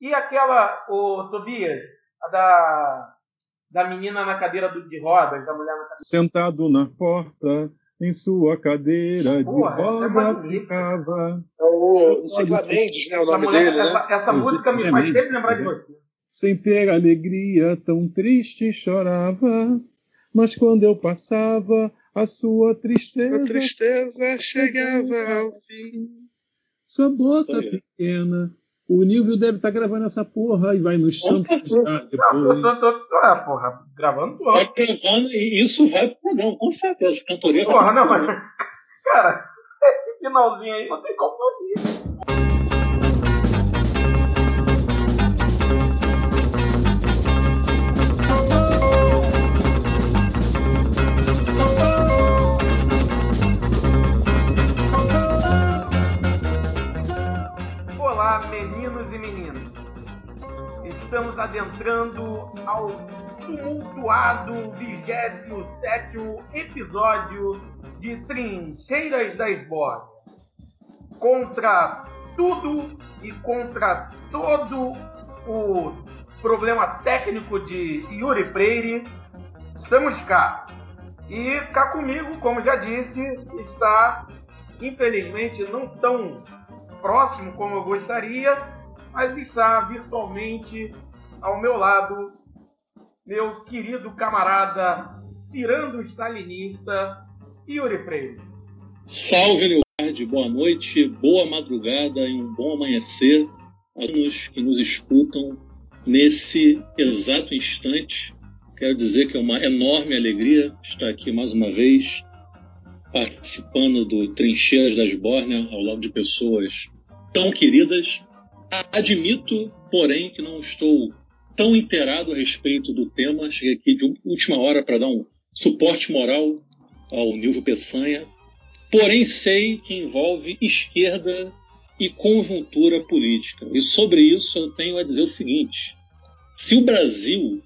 E aquela, o Tobias, a da, da menina na cadeira do, de rodas, da mulher na cadeira. Sentado na porta, em sua cadeira Porra, de essa é roda magnífica. ficava. É o Mendes, né? O Essa, nome mulher- dele, né? essa, essa Os música me faz sempre lembrar de você. Sem ter alegria, tão triste chorava. Mas quando eu passava, a sua A tristeza, tristeza chegava ao fim. sua boca Olha. pequena. O Nilvio deve estar gravando essa porra e vai Não, eu depois. tô, tô, tô, ah, porra, gravando tudo. Tá gravando e isso vai pro programa, com certeza. Cantoria vai Porra, não, mas. Cara, esse finalzinho aí não tem como não rir. Estamos adentrando ao tumultuado 27 episódio de Trincheiras da Esbórnia. Contra tudo e contra todo o problema técnico de Yuri Freire, estamos cá. E cá comigo, como já disse, está, infelizmente, não tão próximo como eu gostaria, mas está virtualmente ao meu lado meu querido camarada cirando stalinista Yuri Freire. Salve, Leonardo. Boa noite, boa madrugada e um bom amanhecer a todos que nos escutam nesse exato instante. Quero dizer que é uma enorme alegria estar aqui mais uma vez, participando do Trincheiras das Bórnia, ao lado de pessoas tão queridas. Admito, porém, que não estou tão inteirado a respeito do tema. Cheguei aqui de última hora para dar um suporte moral ao Nilvio Peçanha. Porém, sei que envolve esquerda e conjuntura política. E sobre isso eu tenho a dizer o seguinte: se o Brasil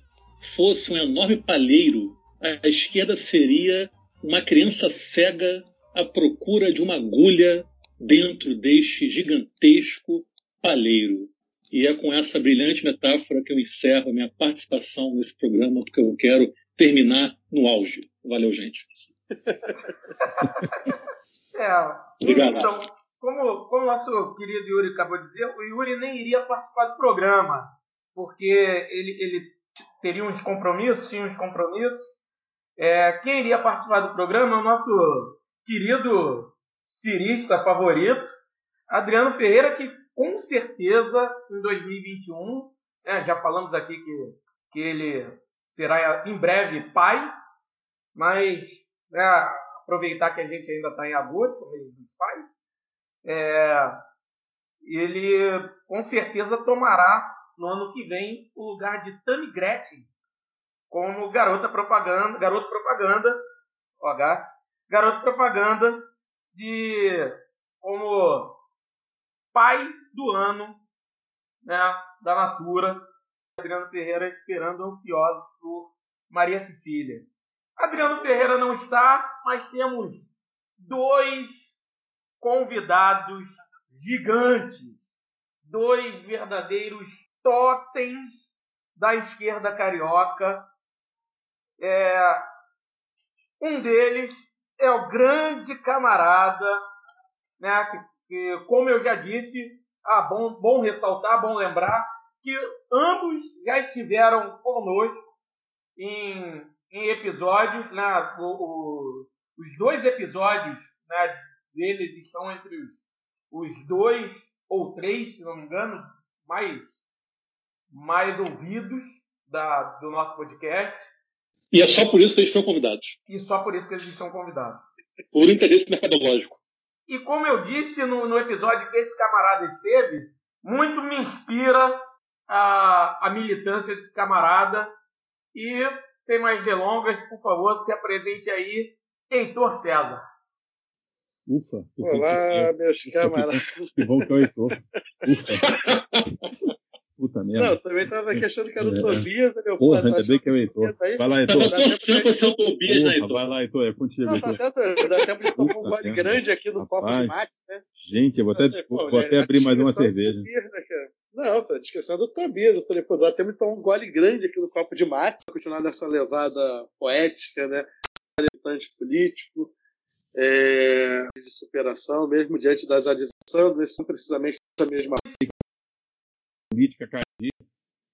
fosse um enorme palheiro, a esquerda seria uma criança cega à procura de uma agulha dentro deste gigantesco palheiro. E é com essa brilhante metáfora que eu encerro a minha participação nesse programa, porque eu quero terminar no auge. Valeu, gente. É, Obrigado. então, como, como o nosso querido Yuri acabou de dizer, o Yuri nem iria participar do programa, porque ele, ele teria uns compromissos, tinha uns compromissos. É, quem iria participar do programa é o nosso querido cirista favorito, Adriano Ferreira, que com certeza em 2021, né, já falamos aqui que, que ele será em breve pai, mas né, aproveitar que a gente ainda está em agosto, mês dos pais, é, ele com certeza tomará no ano que vem o lugar de Tammy Gretchen como garota propaganda, garoto propaganda, OH, garoto propaganda de como pai do ano né, da Natura. Adriano Ferreira esperando ansioso por Maria Cecília. Adriano Ferreira não está, mas temos dois convidados gigantes, dois verdadeiros totens da esquerda carioca. É, um deles é o grande camarada, né, que, que, como eu já disse, ah, bom, bom ressaltar, bom lembrar, que ambos já estiveram conosco em, em episódios, né, o, o, os dois episódios né, deles estão entre os, os dois ou três, se não me engano, mais, mais ouvidos da, do nosso podcast. E é só por isso que eles foram convidados. E só por isso que eles estão convidados. Por interesse mercadológico. E como eu disse no, no episódio que esse camarada esteve, muito me inspira a, a militância desse camarada. E, sem mais delongas, por favor, se apresente aí, Heitor César. Ufa. Olá, meus camaradas. Que bom que é o Heitor. Ufa. Puta merda. Não, também tava aqui achando que era o É. Tobias, né, meu Porra, pô, ainda tá bem que é o Heitor. Vai lá, Heitor. Tava torcendo pra ser o Tobias, né, Heitor? vai lá, Heitor. É contigo, Não, tá tanto, dá tempo de tomar um gole grande aqui no copo de mate, né? Gente, eu vou até, Pô, vou né, até abrir mais uma descrição cerveja. Né? Não, tô esquecendo do Tobias. Eu falei, pô, dá até me tomar um gole grande aqui no copo de mate, continuar nessa levada poética, né? Militante político, é, de superação, mesmo diante das adversidades, né? não precisamente essa mesma política cardíaca.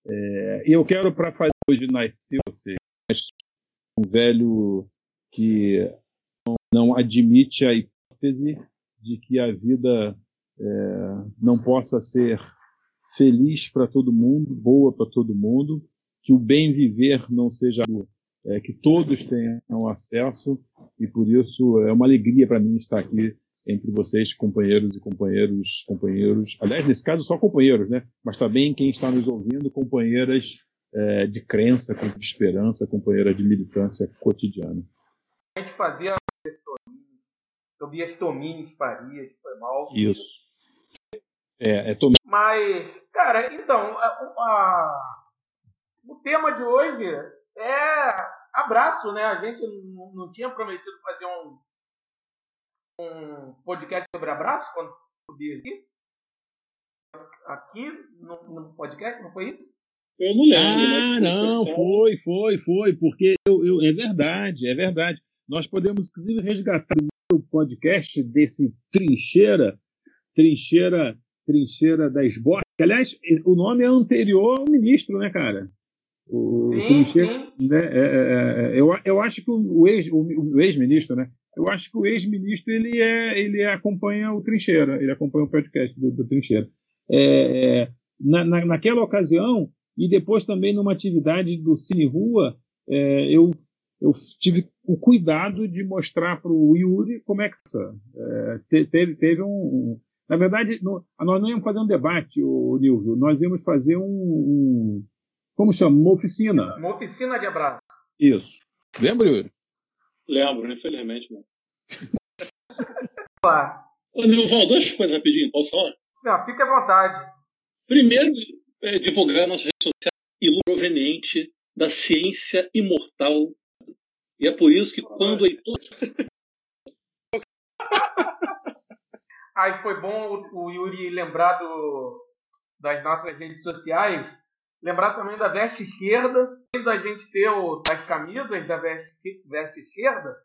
É, e eu quero, para fazer hoje nascer você, um velho que não, não admite a hipótese de que a vida é, não possa ser feliz para todo mundo, boa para todo mundo, que o bem viver não seja é, que todos tenham acesso e por isso é uma alegria para mim estar aqui entre vocês, companheiros e companheiros, companheiros, aliás, nesse caso só companheiros, né? Mas também quem está nos ouvindo, companheiras é, de crença, de esperança, companheira de militância cotidiana. A gente fazia Tobias Tomines Farias, foi mal. Isso. É, é Mas, cara, então, a, a, o tema de hoje é abraço, né? A gente não, não tinha prometido fazer um, um podcast sobre abraço quando subir aqui? Aqui no, no, podcast, não foi isso? Eu não lembro. Ah, né? não, foi, foi, foi, porque eu, eu, é verdade, é verdade. Nós podemos, inclusive, resgatar o podcast desse Trincheira, Trincheira trincheira da esborra. Aliás, o nome é anterior ao ministro, né, cara? O, sim, sim. Né, é, é, é, eu, eu acho que o, ex, o, ex-ministro, né? Eu acho que o ex-ministro ele é, ele acompanha o Trincheira, ele acompanha o podcast do, do Trincheira. É, na, na, naquela ocasião e depois também numa atividade do Cine Rua, é, eu, eu tive o cuidado de mostrar para o Yuri como é que é, teve, teve um, na verdade, no, nós não íamos fazer um debate, o Nilvio, nós íamos fazer um, um, Como chama? Uma oficina. Uma oficina de abraço. Isso. Lembra, Yuri? Lembro, infelizmente não. Claro. Ô, Nilval, duas coisas rapidinho, posso falar? Não, fique à vontade. Primeiro, é divulgar nossa rede social e proveniente da ciência imortal. E é por isso que quando o Heitor Aí foi bom o, Yuri lembrar do, das nossas redes sociais. Lembrar também da veste esquerda. Além da gente ter o, as camisas da veste, veste esquerda,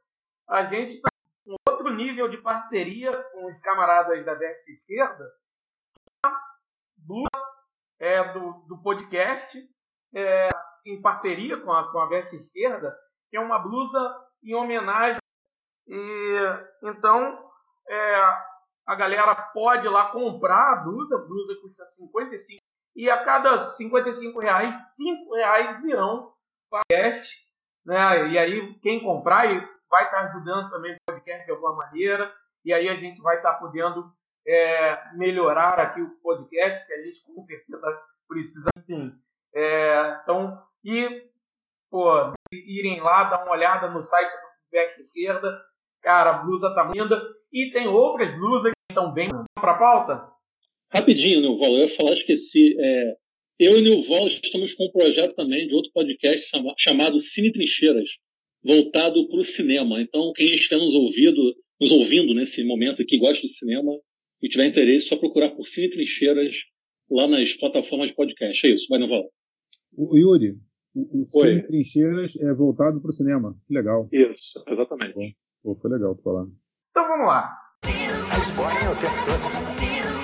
a gente está com outro nível de parceria com os camaradas da veste esquerda. A blusa é, do, do podcast, é, em parceria com a, com a veste esquerda, que é uma blusa em homenagem. E então, é, a galera pode ir lá comprar a blusa, a blusa custa 55 e a cada 55 reais, 5 reais virão para o podcast, né? E aí quem comprar vai estar ajudando também o podcast de alguma maneira, e aí a gente vai estar podendo é, melhorar aqui o podcast, que a gente com certeza precisa, enfim. É, então, e pô, irem lá, dar uma olhada no site do Veste Esquerda, cara, a blusa tá linda, e tem outras blusas então, bem para pauta? Rapidinho, Nilval, eu ia falar, esqueci. É, eu e Nilval estamos com um projeto também de outro podcast chamado Cine Trincheiras, voltado para o cinema. Então, quem está nos, ouvido, nos ouvindo nesse momento aqui, gosta de cinema e tiver interesse, é só procurar por Cine Trincheiras lá nas plataformas de podcast. É isso, vai, Nilval. O Yuri, o, o Cine Trincheiras é voltado para o cinema. Que legal. Isso, exatamente. Pô, foi legal tu falar. Então vamos lá. A esborna o tempo todo.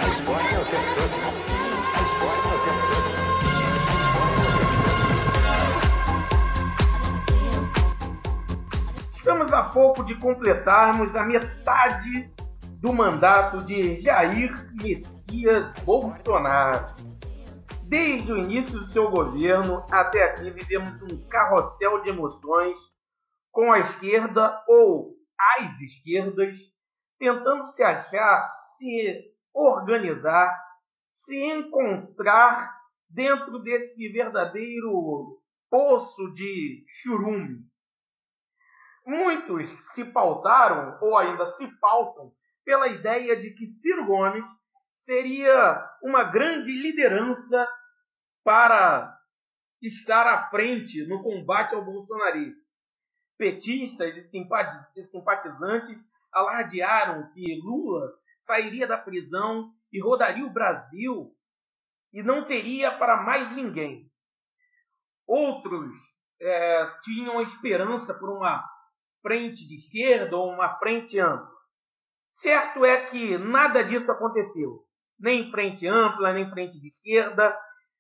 Estamos a pouco de completarmos a metade do mandato de Jair Messias Bolsonaro. Desde o início do seu governo até aqui vivemos um carrossel de emoções com a esquerda ou as esquerdas tentando se achar, se organizar, se encontrar dentro desse verdadeiro poço de churume. Muitos se pautaram, ou ainda se pautam, pela ideia de que Ciro Gomes seria uma grande liderança para estar à frente no combate ao bolsonarismo. Petistas e simpatizantes alardearam que Lula sairia da prisão e rodaria o Brasil e não teria para mais ninguém. Outros é, tinham esperança por uma frente de esquerda ou uma frente ampla. Certo é que nada disso aconteceu. Nem frente ampla, nem frente de esquerda,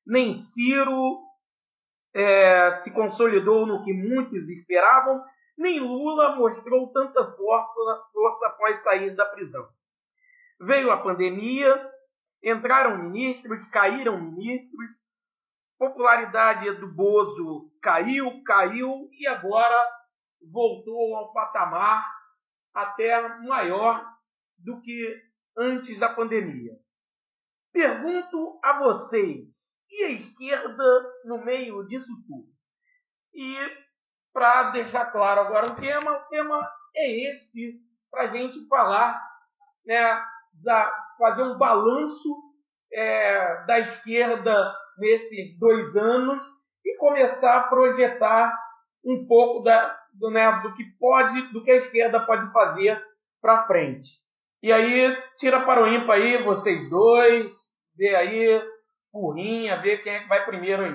nem Ciro é, se consolidou no que muitos esperavam, nem Lula mostrou tanta força, força após sair da prisão. Veio a pandemia, entraram ministros, caíram ministros, popularidade do Bozo caiu, caiu e agora voltou ao patamar até maior do que antes da pandemia. Pergunto a vocês, e a esquerda no meio disso tudo? E para deixar claro agora o tema, o tema é esse, para a gente falar, né, da, fazer um balanço é, da esquerda nesses dois anos e começar a projetar um pouco da, do, né, do que pode, do que a esquerda pode fazer para frente. E aí tira para o ímpar aí vocês dois, vê aí porrinha, vê quem é que vai primeiro aí.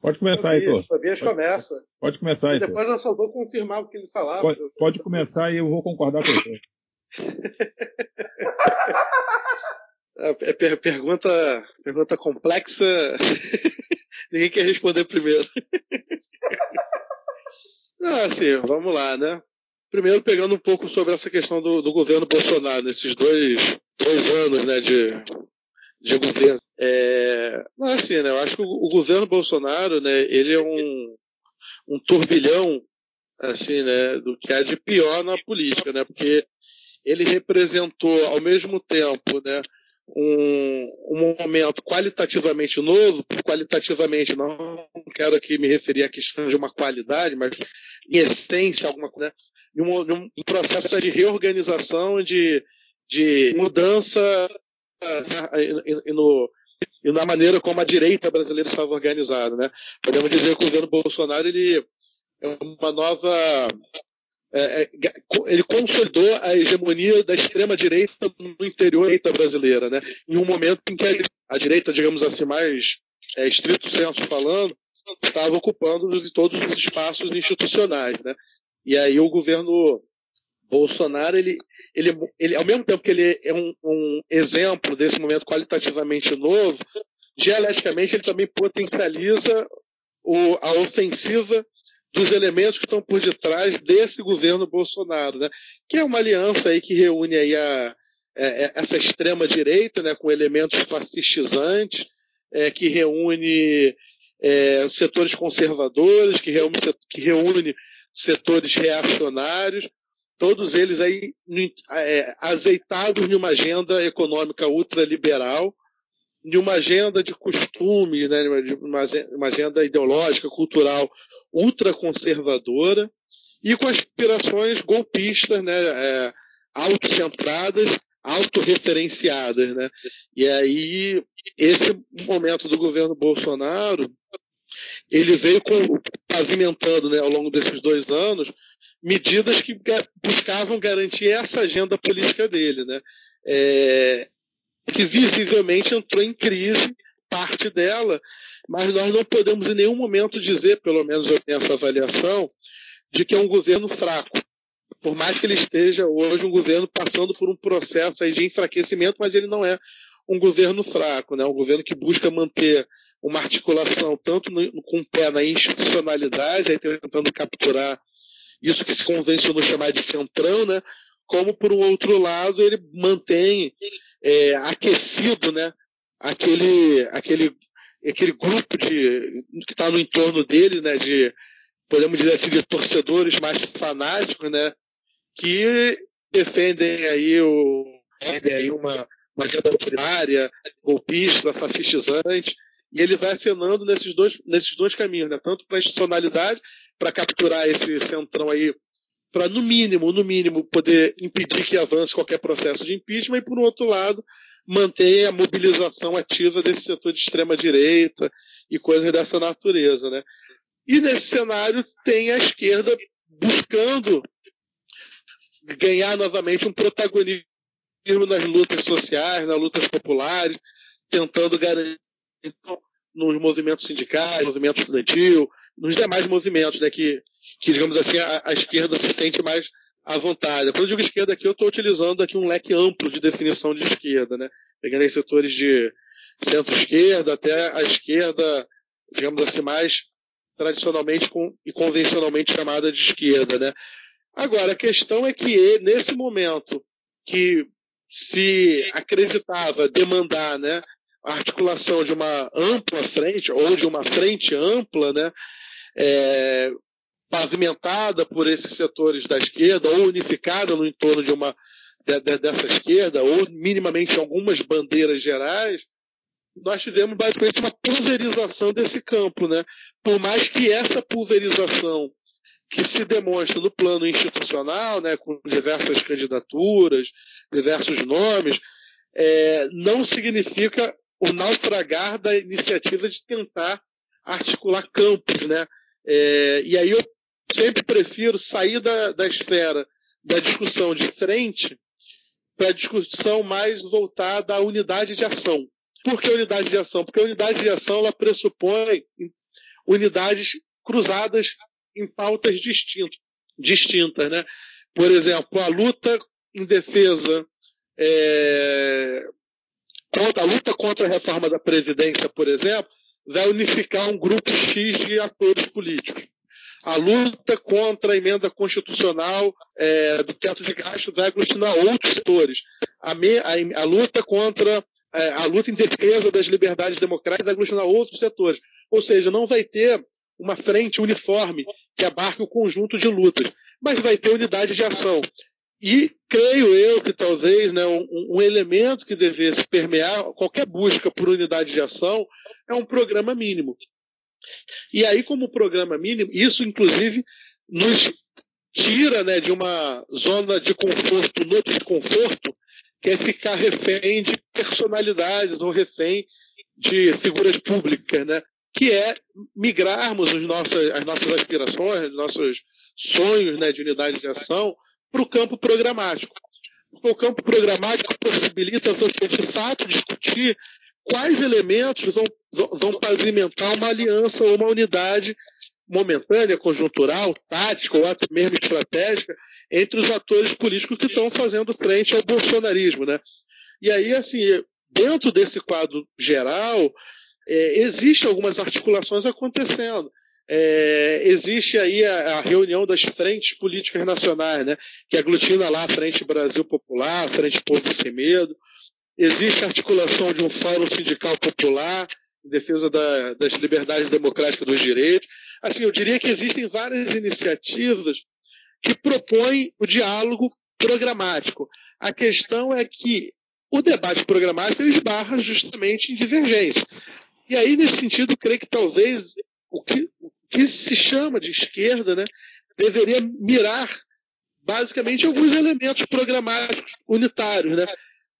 Pode começar, Heitor. Tobias começa. Pode começar, Heitor. depois eu só vou confirmar o que ele falava. Pode, pode começar e eu vou concordar com você. É, é pergunta, pergunta complexa. Ninguém quer responder primeiro. ah, assim, vamos lá, né? Primeiro, pegando um pouco sobre essa questão do, do governo Bolsonaro, nesses dois, dois anos né, de, de governo. É, não, assim, né, eu acho que o, o, governo Bolsonaro, né, ele é um, um turbilhão, assim, né, do que há de pior na política, né, porque ele representou, ao mesmo tempo, né, um, um momento qualitativamente novo, qualitativamente não quero aqui me referir à questão de uma qualidade, mas em essência alguma coisa, né? um, um processo de reorganização, de, de mudança né? e, no, e na maneira como a direita brasileira estava organizada, né? Podemos dizer que o governo Bolsonaro ele é uma nova ele consolidou a hegemonia da extrema-direita no interior da brasileira, né? em um momento em que a, direita, digamos assim, mais é, estrito senso falando, estava ocupando todos os espaços institucionais. Né? E aí o governo Bolsonaro, ele, ele, ele, ao mesmo tempo que ele é um, um exemplo desse momento qualitativamente novo, dialeticamente ele também potencializa o, a ofensiva dos elementos que estão por detrás desse governo Bolsonaro, né? que é uma aliança aí que reúne aí a, é, é essa extrema direita, né, com elementos fascistizantes, é, que reúne é, setores conservadores, que reúne, que reúne setores reacionários, todos eles aí é, azeitados em uma agenda econômica ultraliberal, de uma agenda de costume, né, uma agenda ideológica, cultural ultraconservadora e com aspirações golpistas, né, é, autocentradas, autorreferenciadas. Né? E aí, esse momento do governo Bolsonaro, ele veio com, pavimentando né, ao longo desses dois anos medidas que buscavam garantir essa agenda política dele. Né? É, que visivelmente entrou em crise, parte dela, mas nós não podemos em nenhum momento dizer, pelo menos eu tenho essa avaliação, de que é um governo fraco. Por mais que ele esteja hoje um governo passando por um processo de enfraquecimento, mas ele não é um governo fraco, né? um governo que busca manter uma articulação tanto no, com o pé na institucionalidade, aí tentando capturar isso que se convencionou chamar de centrão, né? como por um outro lado ele mantém é, aquecido né, aquele, aquele, aquele grupo de, que está no entorno dele, né, de, podemos dizer assim, de torcedores mais fanáticos, né, que defendem aí, o, defendem aí uma, uma agenda autoritária, golpista, fascistizante, e ele vai acenando nesses dois, nesses dois caminhos, né? tanto para a institucionalidade, para capturar esse centrão aí para, no mínimo, no mínimo, poder impedir que avance qualquer processo de impeachment, e, por outro lado, manter a mobilização ativa desse setor de extrema-direita e coisas dessa natureza. Né? E nesse cenário tem a esquerda buscando ganhar novamente um protagonismo nas lutas sociais, nas lutas populares, tentando garantir nos movimentos sindicais, movimento estudantil, nos demais movimentos, né, que, que digamos assim, a, a esquerda se sente mais à vontade. Quando eu digo esquerda aqui, eu estou utilizando aqui um leque amplo de definição de esquerda, né, pegando em setores de centro-esquerda até a esquerda, digamos assim, mais tradicionalmente e convencionalmente chamada de esquerda, né. Agora, a questão é que nesse momento que se acreditava demandar né, articulação de uma ampla frente, ou de uma frente ampla, né, é, pavimentada por esses setores da esquerda, ou unificada no entorno de uma de, de, dessa esquerda, ou minimamente algumas bandeiras gerais, nós tivemos basicamente uma pulverização desse campo. Né? Por mais que essa pulverização que se demonstra no plano institucional, né, com diversas candidaturas, diversos nomes, é, não significa o naufragar da iniciativa de tentar articular campos. Né? É, e aí eu sempre prefiro sair da, da esfera da discussão de frente para a discussão mais voltada à unidade de ação. Por que unidade de ação? Porque a unidade de ação ela pressupõe unidades cruzadas em pautas distintas, distintas né? Por exemplo, a luta em defesa é, contra a luta contra a reforma da Previdência, por exemplo, vai unificar um grupo X de atores políticos. A luta contra a emenda constitucional é, do teto de gastos vai aglutinar outros setores. A, me, a, a luta contra é, a luta em defesa das liberdades democráticas vai aglutinar outros setores. Ou seja, não vai ter uma frente uniforme que abarque o conjunto de lutas, mas vai ter unidade de ação. E creio eu que talvez né, um, um, elemento que devesse permear qualquer busca por unidade de ação é um programa mínimo. E aí, como programa mínimo, isso inclusive nos tira né, de uma zona de conforto no desconforto, que é ficar refém de personalidades ou refém de figuras públicas, né? que é migrarmos os nossos, as nossas aspirações, os nossos sonhos né, de unidade de ação para o campo programático. Porque o campo programático possibilita você, de fato, discutir quais elementos vão, vão pavimentar uma aliança ou uma unidade momentânea, conjuntural, tática ou até mesmo estratégica entre os atores políticos que estão fazendo frente ao bolsonarismo. Né? E aí, assim, dentro desse quadro geral, é, existem algumas articulações acontecendo. É, existe aí a, a, reunião das frentes políticas nacionais, né, que aglutina lá a Frente Brasil Popular, a Frente Povo Sem Medo. Existe a articulação de um fórum sindical popular em defesa da, das liberdades democráticas dos direitos. Assim, eu diria que existem várias iniciativas que propõem o diálogo programático. A questão é que o debate programático esbarra justamente em divergência. E aí, nesse sentido, creio que talvez o que, o que se chama de esquerda né, deveria mirar basicamente alguns elementos programáticos unitários. Né?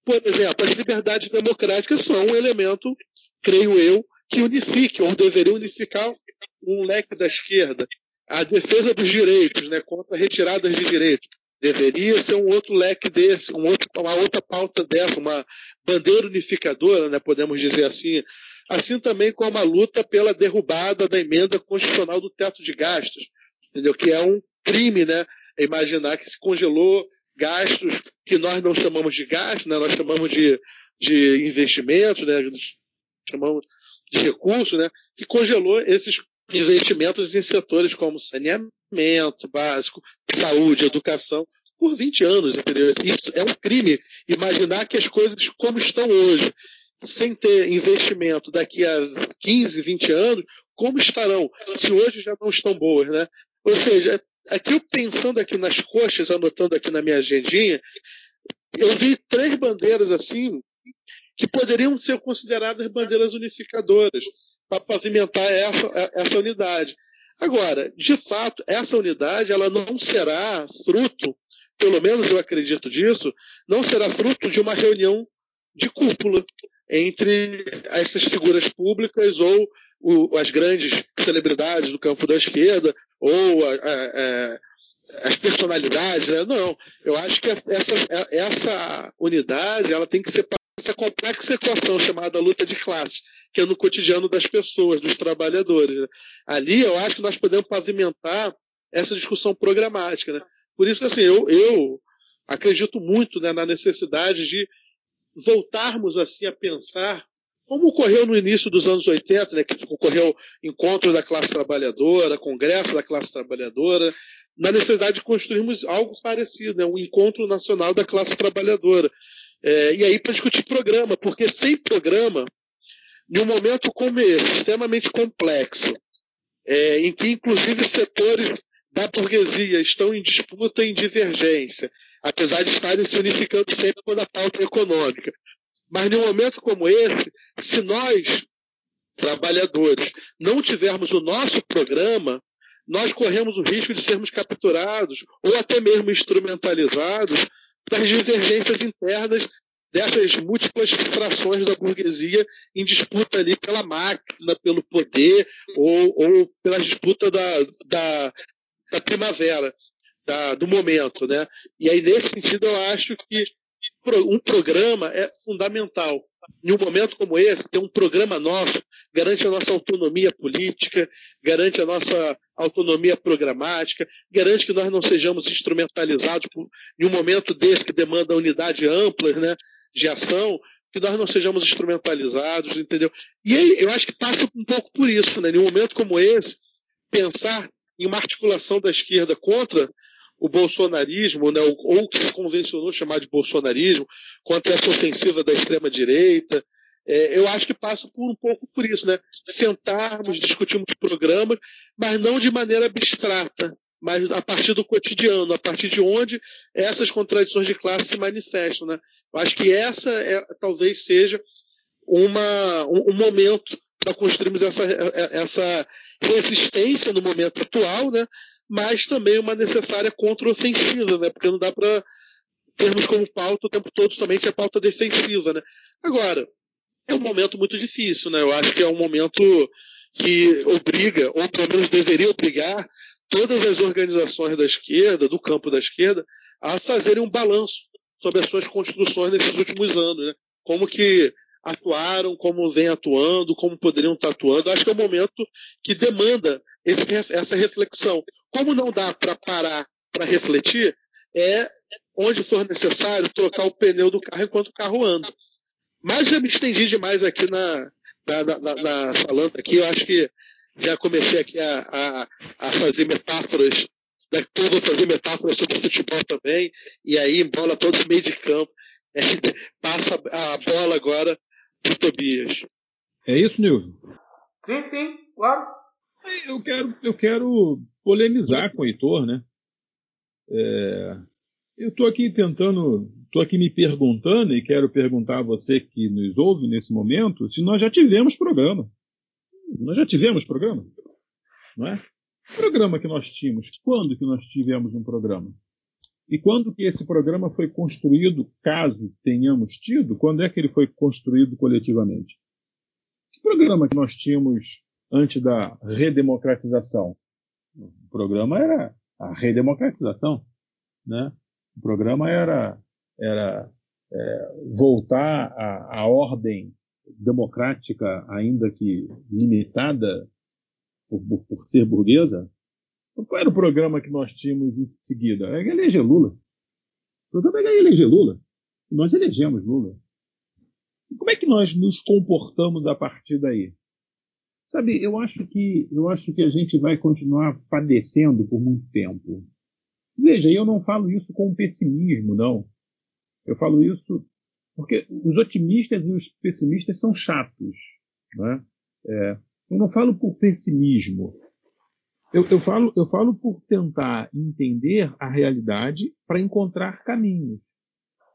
Por exemplo, as liberdades democráticas são um elemento, creio eu, que unifique, ou deveria unificar um leque da esquerda. A defesa dos direitos, né, contra retiradas de direitos. Deveria ser um outro leque desse, um outro, uma outra pauta dessa, uma bandeira unificadora, né, podemos dizer assim, assim também como a luta pela derrubada da emenda constitucional do teto de gastos, entendeu? que é um crime, né? Imaginar que se congelou gastos que nós não chamamos de gastos, né? nós chamamos de, de investimentos, né? chamamos de recursos, né? que congelou esses investimentos em setores como saneamento básico, saúde, educação, por 20 anos, entendeu? Isso é um crime. Imaginar que as coisas como estão hoje sem ter investimento daqui a 15, 20 anos, como estarão, se hoje já não estão boas, né? Ou seja, aqui eu pensando aqui nas coxas, anotando aqui na minha agendinha, eu vi três bandeiras assim que poderiam ser consideradas bandeiras unificadoras para pavimentar essa, essa unidade. Agora, de fato, essa unidade ela não será fruto, pelo menos eu acredito disso, não será fruto de uma reunião de cúpula entre essas figuras públicas ou o, as grandes celebridades do campo da esquerda ou a, a, a, as personalidades, né? não. Eu acho que essa, essa unidade ela tem que ser essa complexa equação chamada luta de classes, que é no cotidiano das pessoas, dos trabalhadores. Né? Ali eu acho que nós podemos pavimentar essa discussão programática. Né? Por isso, assim, eu, eu acredito muito né, na necessidade de voltarmos assim a pensar como ocorreu no início dos anos 80, né, que ocorreu encontro da classe trabalhadora, congresso da classe trabalhadora, na necessidade de construirmos algo parecido, né, um encontro nacional da classe trabalhadora. É, e aí para discutir programa, porque sem programa, em um momento como esse, extremamente complexo, é, em que inclusive setores da burguesia estão em disputa e em divergência, apesar de estarem se unificando sempre quando a pauta é econômica. Mas num momento como esse, se nós, trabalhadores, não tivermos o nosso programa, nós corremos o risco de sermos capturados ou até mesmo instrumentalizados para as divergências internas dessas múltiplas frações da burguesia em disputa ali pela máquina, pelo poder ou, ou pela disputa da, da, da primavera, da, do momento. Né? E aí, nesse sentido, eu acho que um programa é fundamental. Em um momento como esse, ter um programa nosso garante a nossa autonomia política, garante a nossa autonomia programática, garante que nós não sejamos instrumentalizados por, em um momento desse que demanda unidade ampla né, de ação, que nós não sejamos instrumentalizados, entendeu? E aí, eu acho que passa um pouco por isso, né? Em um momento como esse, pensar em uma articulação da esquerda contra o bolsonarismo, né, ou o que se convencionou chamar de bolsonarismo, contra essa ofensiva da extrema-direita. É, eu acho que passa por um pouco por isso, né? Sentarmos, discutirmos programas, mas não de maneira abstrata, mas a partir do cotidiano, a partir de onde essas contradições de classe se manifestam, né? Eu acho que essa é, talvez seja uma, um, um momento para construirmos essa, essa resistência no momento atual, né? mas também uma necessária contraofensiva, né? Porque não dá para termos como pauta o tempo todo somente a pauta defensiva, né? Agora, é um momento muito difícil, né? Eu acho que é um momento que obriga, ou pelo menos deveria obrigar, todas as organizações da esquerda, do campo da esquerda, a fazerem um balanço sobre as suas construções nesses últimos anos, né? Como que atuaram, como vem atuando, como poderiam estar atuando. Acho que é um momento que demanda esse, essa reflexão. Como não dá para parar para refletir, é onde for necessário trocar o pneu do carro enquanto o carro anda. Mas já me estendi demais aqui na, na, na, na falando aqui, eu acho que já comecei aqui a, a, a fazer metáforas, depois vou fazer metáforas sobre futebol também, e aí bola todo meio de campo. É, passa a bola agora para Tobias. É isso, Nilvio? Sim, sim, claro. Eu quero, eu quero polemizar com o Heitor, né? É, eu estou aqui tentando, estou aqui me perguntando e quero perguntar a você que nos ouve nesse momento se nós já tivemos programa. Nós já tivemos programa, não é? Programa que nós tínhamos, quando que nós tivemos um programa? E quando que esse programa foi construído, caso tenhamos tido, quando é que ele foi construído coletivamente? Que programa que nós tínhamos antes da redemocratização. O programa era a redemocratização, né? O programa era era é, voltar à, ordem democrática, ainda que limitada por, por, por, ser burguesa. Qual era o programa que nós tínhamos em seguida? É eleger Lula. O programa era eleger Lula. Nós elegemos Lula. como é que nós nos comportamos a partir daí? Sabe, eu acho que eu acho que a gente vai continuar padecendo por muito tempo. Veja, eu não falo isso com pessimismo, não. Eu falo isso porque os otimistas e os pessimistas são chatos. Né? É, eu não falo por pessimismo. Eu, eu, falo, eu falo por tentar entender a realidade para encontrar caminhos.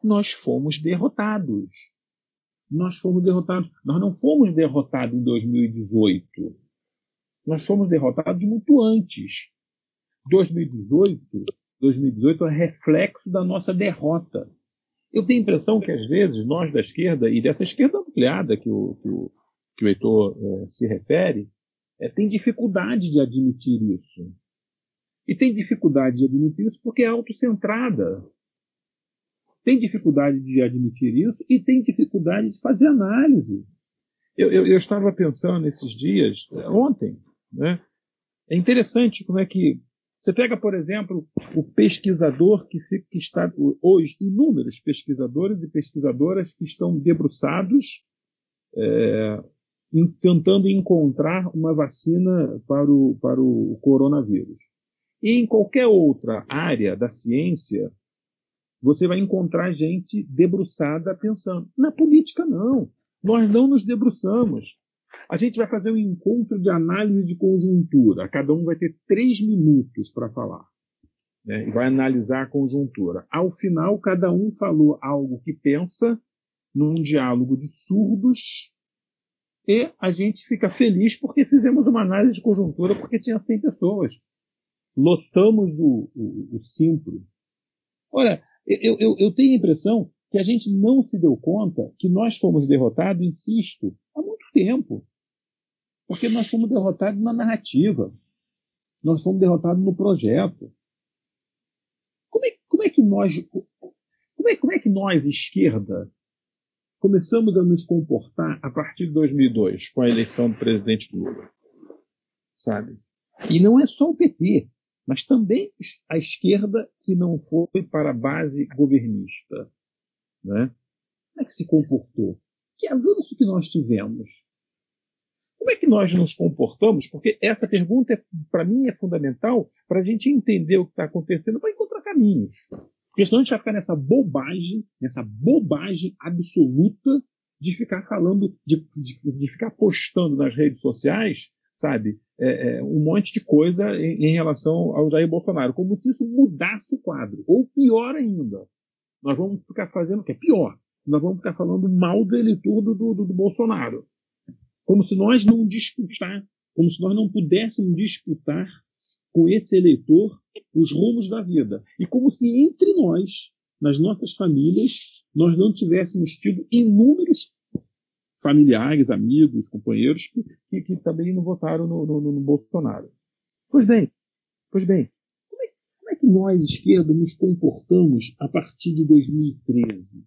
Nós fomos derrotados nós fomos derrotados. Nós não fomos derrotados em 2018. Nós fomos derrotados muito antes. 2018, 2018 é reflexo da nossa derrota. Eu tenho a impressão que, às vezes, nós da esquerda, e dessa esquerda ampliada que o, que o, que o Heitor é, se refere, é, tem dificuldade de admitir isso. E tem dificuldade de admitir isso porque é autocentrada. tem dificuldade de admitir isso e tem dificuldade de fazer análise. Eu, eu, eu estava pensando nesses dias, ontem, né? É interessante como é que você pega, por exemplo, o pesquisador que, fica, que está hoje, inúmeros pesquisadores e pesquisadoras que estão debruçados é, em, tentando encontrar uma vacina para o, para o coronavírus. E em qualquer outra área da ciência, você vai encontrar gente debruçada pensando. Na política, não. Nós não nos debruçamos. A gente vai fazer um encontro de análise de conjuntura. Cada um vai ter três minutos para falar. Né? E vai analisar a conjuntura. Ao final, cada um falou algo que pensa num diálogo de surdos e a gente fica feliz porque fizemos uma análise de conjuntura porque tinha 100 pessoas. Lotamos o, o, o. Olha, eu, eu, eu tenho a impressão que a gente não se deu conta que nós fomos derrotados, insisto, tempo. Porque nós fomos derrotados na narrativa. Nós fomos derrotados no projeto. Como é, como é que nós. Como é, como é que nós, esquerda, começamos a nos comportar a partir de 2002, com a eleição do presidente Lula? Sabe? E não é só o PT, mas também a esquerda que não foi para a base governista. Né? Como é que se comportou? Que avanço que nós tivemos? Como é que nós nos comportamos? Porque essa pergunta, é, para mim, é fundamental para a gente entender o que está acontecendo, para encontrar caminhos. Porque senão a gente vai ficar nessa bobagem, nessa bobagem absoluta de ficar falando, de, de, de ficar postando nas redes sociais, sabe, é, é, um monte de coisa em, em, relação ao Jair Bolsonaro, como se isso mudasse o quadro. Ou pior ainda, nós vamos ficar fazendo o que é pior. Nós vamos ficar falando mal do eleitor do, do, do Bolsonaro. Como se nós não disputar, como se nós não pudéssemos disputar com esse eleitor os rumos da vida. E como se entre nós, nas nossas famílias, nós não tivéssemos tido inúmeros familiares, amigos, companheiros que, que, que também não votaram no, no, no, Bolsonaro. Pois bem, pois bem, como é, como é que nós, esquerda, nos comportamos a partir de 2013?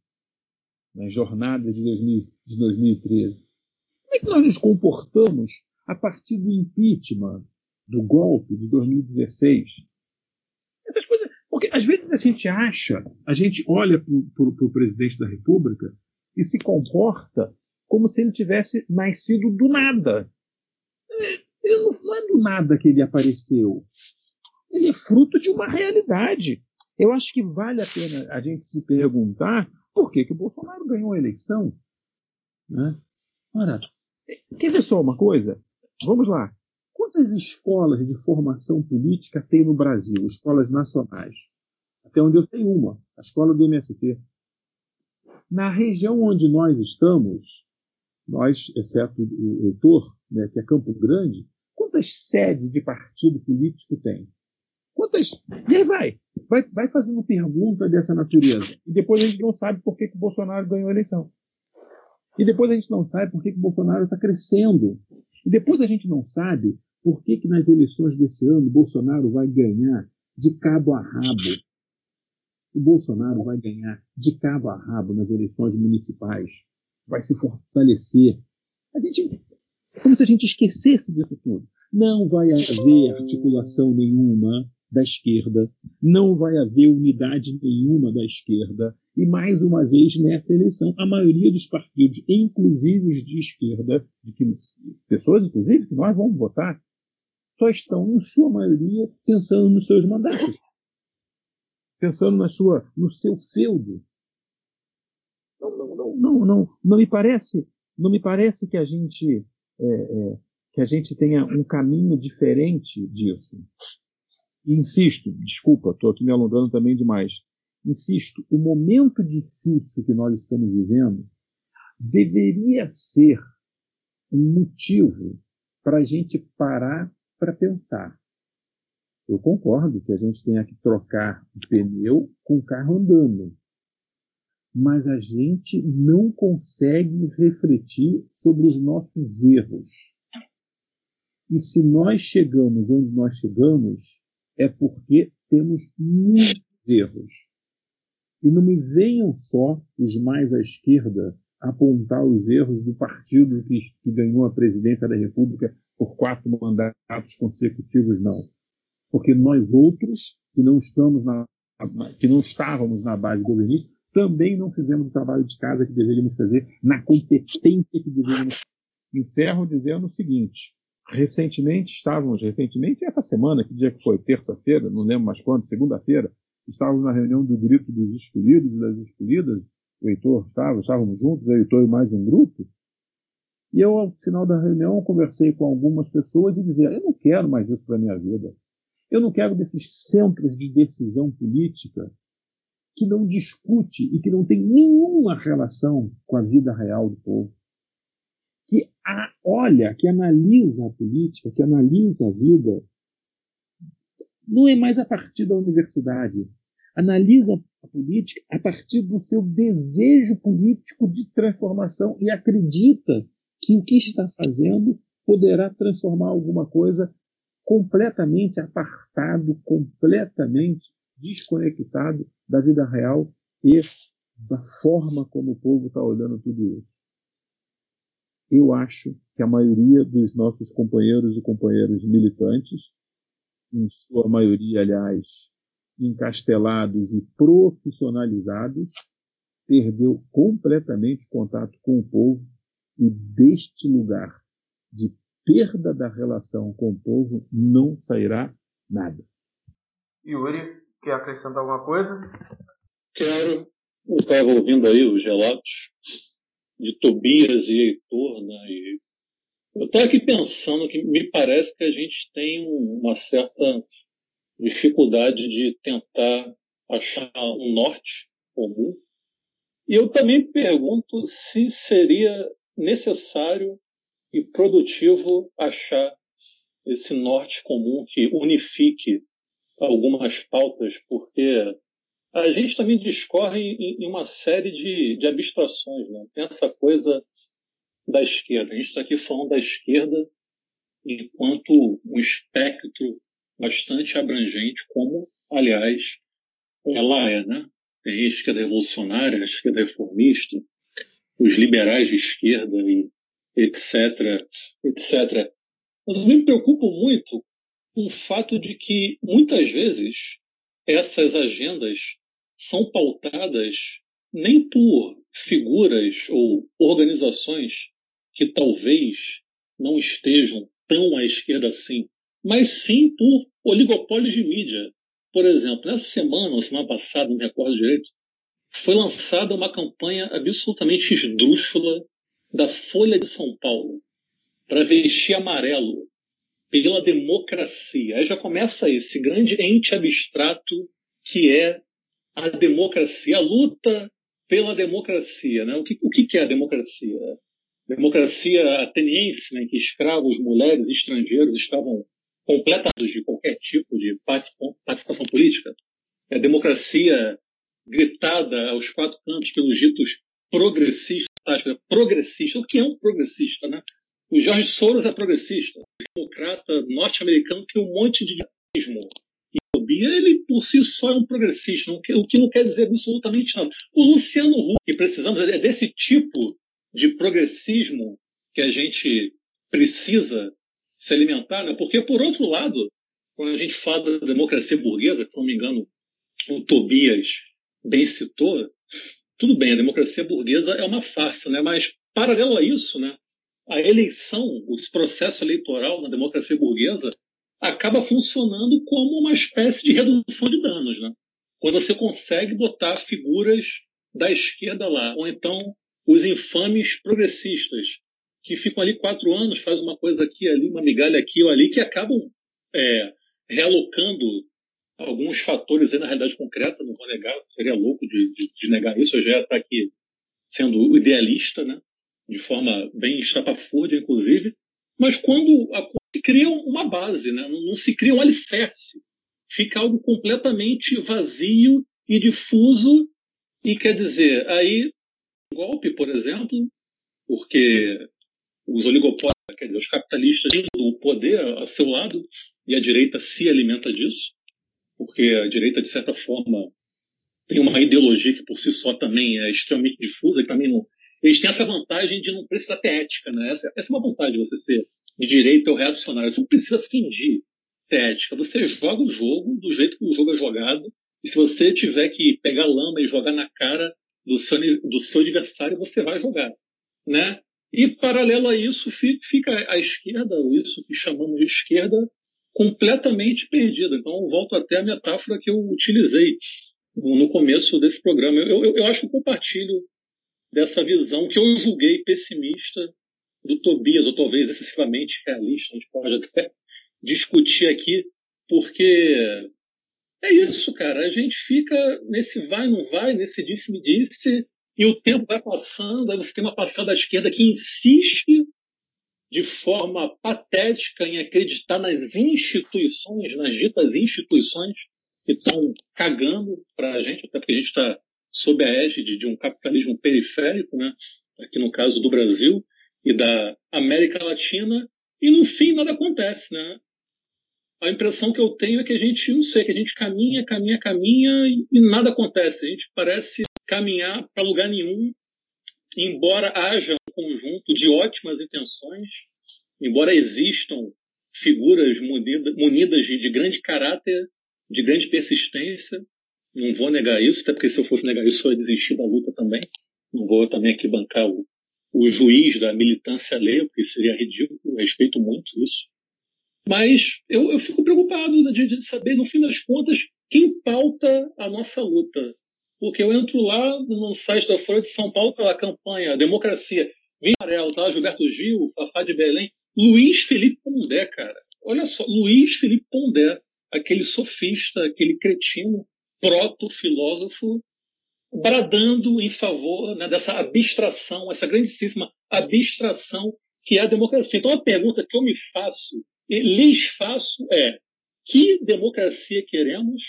Na jornada de, 2000, de 2013? É que nós nos comportamos a partir do impeachment, do golpe de 2016? Essas coisas. Porque às vezes a gente acha, a gente olha para o presidente da República e se comporta como se ele tivesse nascido do nada. Ele não, não é do nada que ele apareceu. Ele é fruto de uma realidade. Eu acho que vale a pena a gente se perguntar por que, que o Bolsonaro ganhou a eleição. Né? Ora, Quer ver só uma coisa? Vamos lá. Quantas escolas de formação política tem no Brasil? Escolas nacionais? Até onde eu sei uma, a escola do MST. Na região onde nós estamos, nós, exceto o Heitor, né, que é Campo Grande, quantas sedes de partido político tem? Quantas. E aí vai. Vai, vai fazendo pergunta dessa natureza. E depois a gente não sabe por que, que o Bolsonaro ganhou a eleição. E depois a gente não sabe por que, que Bolsonaro está crescendo. E depois a gente não sabe por que, que nas eleições desse ano Bolsonaro vai ganhar de cabo a rabo. O Bolsonaro vai ganhar de cabo a rabo nas eleições municipais. Vai se fortalecer. A gente, é como se a gente esquecesse disso tudo. Não vai haver articulação nenhuma da esquerda, não vai haver unidade nenhuma da esquerda, e mais uma vez nessa eleição, a maioria dos partidos, inclusive os de esquerda, de que, pessoas inclusive que nós vamos votar, só estão, em sua maioria, pensando nos seus mandatos, pensando na sua, no seu feudo. Não, não, não, não, não, não me parece, não me parece que a gente é, é, que a gente tenha um caminho diferente disso. Insisto, desculpa, estou aqui me alongando também demais. Insisto, o momento difícil que nós estamos vivendo deveria ser um motivo para a gente parar para pensar. Eu concordo que a gente tenha que trocar o pneu com o carro andando. Mas a gente não consegue refletir sobre os nossos erros. E se nós chegamos onde nós chegamos, é porque temos muitos erros. E não me venham só os mais à esquerda apontar os erros do partido que, que ganhou a presidência da República por quatro mandatos consecutivos, não. Porque nós outros, que não estamos na, que não estávamos na base governista, também não fizemos o trabalho de casa que deveríamos fazer, na competência que deveríamos. Encerro dizendo o seguinte: recentemente estávamos, recentemente, essa semana, que dia que foi? Terça-feira, não lembro mais quando, segunda-feira, estávamos na reunião do Grito dos Escolhidos e das Escolhidas, o Heitor estava, estávamos juntos, o Heitor e mais um grupo, e eu, ao final da reunião, conversei com algumas pessoas e dizia: eu não quero mais isso para minha vida. Eu não quero desses centros de decisão política que não discute e que não tem nenhuma relação com a vida real do povo. Que a, olha, que analisa a política, que analisa a vida, não é mais a partir da universidade. Analisa a política a partir do seu desejo político de transformação e acredita que o que está fazendo poderá transformar alguma coisa completamente apartado, completamente desconectado da vida real e da forma como o povo está olhando tudo isso. Eu acho que a maioria dos nossos companheiros e companheiras militantes, em sua maioria, aliás, encastelados e profissionalizados, perdeu completamente contato com o povo e deste lugar de perda da relação com o povo não sairá nada. Yuri, quer acrescentar alguma coisa? Quero. Eu estava ouvindo aí os relatos de Tobias e Heitor, né? E eu estava aqui pensando que me parece que a gente tem uma certa dificuldade de tentar achar um norte comum. E eu também pergunto se seria necessário e produtivo achar esse norte comum que unifique algumas pautas, porque a gente também discorre em, uma série de, de abstrações. Né? Tem essa coisa da esquerda. A gente está aqui falando da esquerda enquanto um espectro bastante abrangente, como, aliás, ela é. Né? Tem a esquerda revolucionária, a esquerda reformista, os liberais de esquerda e etc, etc. Mas eu me preocupo muito com o fato de que muitas vezes essas agendas são pautadas nem por figuras ou organizações que talvez não estejam tão à esquerda assim, mas sim por oligopólios de mídia. Por exemplo, nessa semana, ou semana passada, não me recordo direito, foi lançada uma campanha absolutamente esdrúxula da Folha de São Paulo para vestir amarelo pela democracia. Aí já começa esse grande ente abstrato que é a democracia, a luta pela democracia. Né? O, que, o que é a democracia? Democracia ateniense, né, em que escravos, mulheres, estrangeiros estavam completados de qualquer tipo de participação política. É a democracia gritada aos quatro cantos pelos ditos progressistas. Progressista. O que é um progressista, né? O Jorge Soros é progressista. Democrata norte-americano tem um monte de idealismo. E o Bia, ele por si só é um progressista, o que não quer dizer absolutamente nada. O Luciano Huck, que precisamos, é desse tipo de progressismo que a gente precisa se alimentar, né? porque, por outro lado, quando a gente fala da democracia burguesa, se não me engano, o Tobias bem citou, tudo bem, a democracia burguesa é uma farsa, né? mas, paralelo a isso, né, a eleição, o processo eleitoral na democracia burguesa acaba funcionando como uma espécie de redução de danos. Né? Quando você consegue botar figuras da esquerda lá, ou então os infames progressistas, que ficam ali quatro anos, faz uma coisa aqui ali, uma migalha aqui ou ali, que acabam é, realocando alguns fatores aí na realidade concreta, não vou negar, seria louco de, de, de negar isso, eu já está aqui sendo idealista, né? de forma bem estapafúrdia, inclusive, mas quando a, se cria uma base, né? não, não se cria um alicerce, fica algo completamente vazio e difuso, e quer dizer, aí, golpe, por exemplo, porque os oligopólios, quer dizer, os capitalistas têm o poder a seu lado, e a direita se alimenta disso, porque a direita, de certa forma, tem uma ideologia que por si só também é extremamente difusa, que também não. Eles têm essa vantagem de não precisar ter ética, né? Essa, essa é uma vantagem de você ser de direita ou reacionário. Você não precisa fingir ter ética. Você joga o jogo do jeito que o jogo é jogado. E se você tiver que pegar lama e jogar na cara do seu, do seu adversário, você vai jogar, né? E paralelo a isso fica a esquerda, isso que chamamos de esquerda, completamente perdida. Então, volto até a metáfora que eu utilizei no começo desse programa. Eu, eu, eu acho que compartilho dessa visão que eu julguei pessimista do Tobias, ou talvez excessivamente realista, a gente pode até discutir aqui, porque é isso, cara. A gente fica nesse vai, não vai, nesse disse-me disse, e o tempo vai passando, aí você tem uma passada à esquerda que insiste de forma patética em acreditar nas instituições, nas ditas instituições que estão cagando para a gente, até porque a gente está sob a égide de um capitalismo periférico, né? aqui no caso do Brasil e da América Latina, e no fim nada acontece. Né? A impressão que eu tenho é que a gente, não sei, que a gente caminha, caminha, caminha e, e nada acontece. A gente parece caminhar para lugar nenhum, embora haja um conjunto de ótimas intenções, embora existam figuras munidas de, de grande caráter, de grande persistência, não vou negar isso, até porque se eu fosse negar isso, eu ia desistir da luta também. Não vou também aqui bancar o, o juiz da militância alheia, porque seria ridículo, respeito muito isso. Mas eu, eu fico preocupado de, de, saber, no fim das contas, quem pauta a nossa luta. Porque eu entro lá no site da Folha de São Paulo pela campanha Democracia. Vim amarelo, tá? Gilberto Gil, Fafá de Belém. Luiz Felipe Pondé, cara. Olha só, Luiz Felipe Pondé, aquele sofista, aquele cretino, proto-filósofo, bradando em favor né, dessa abstração, essa grandíssima abstração que é a democracia. Então, a pergunta que eu me faço e lhes faço é: que democracia queremos?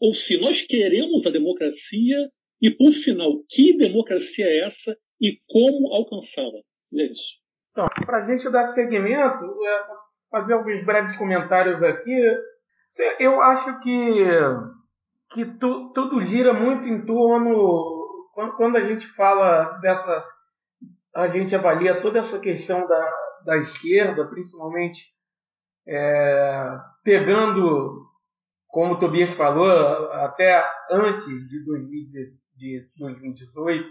Ou se nós queremos a democracia, e por final, que democracia é essa e como alcançá-la? É isso. Então, para a gente dar seguimento, é, fazer alguns breves comentários aqui, eu acho que, que tu, tudo gira muito em torno. Quando a gente fala dessa. A gente avalia toda essa questão da, da esquerda, principalmente é, pegando, como o Tobias falou, até antes de, 2018,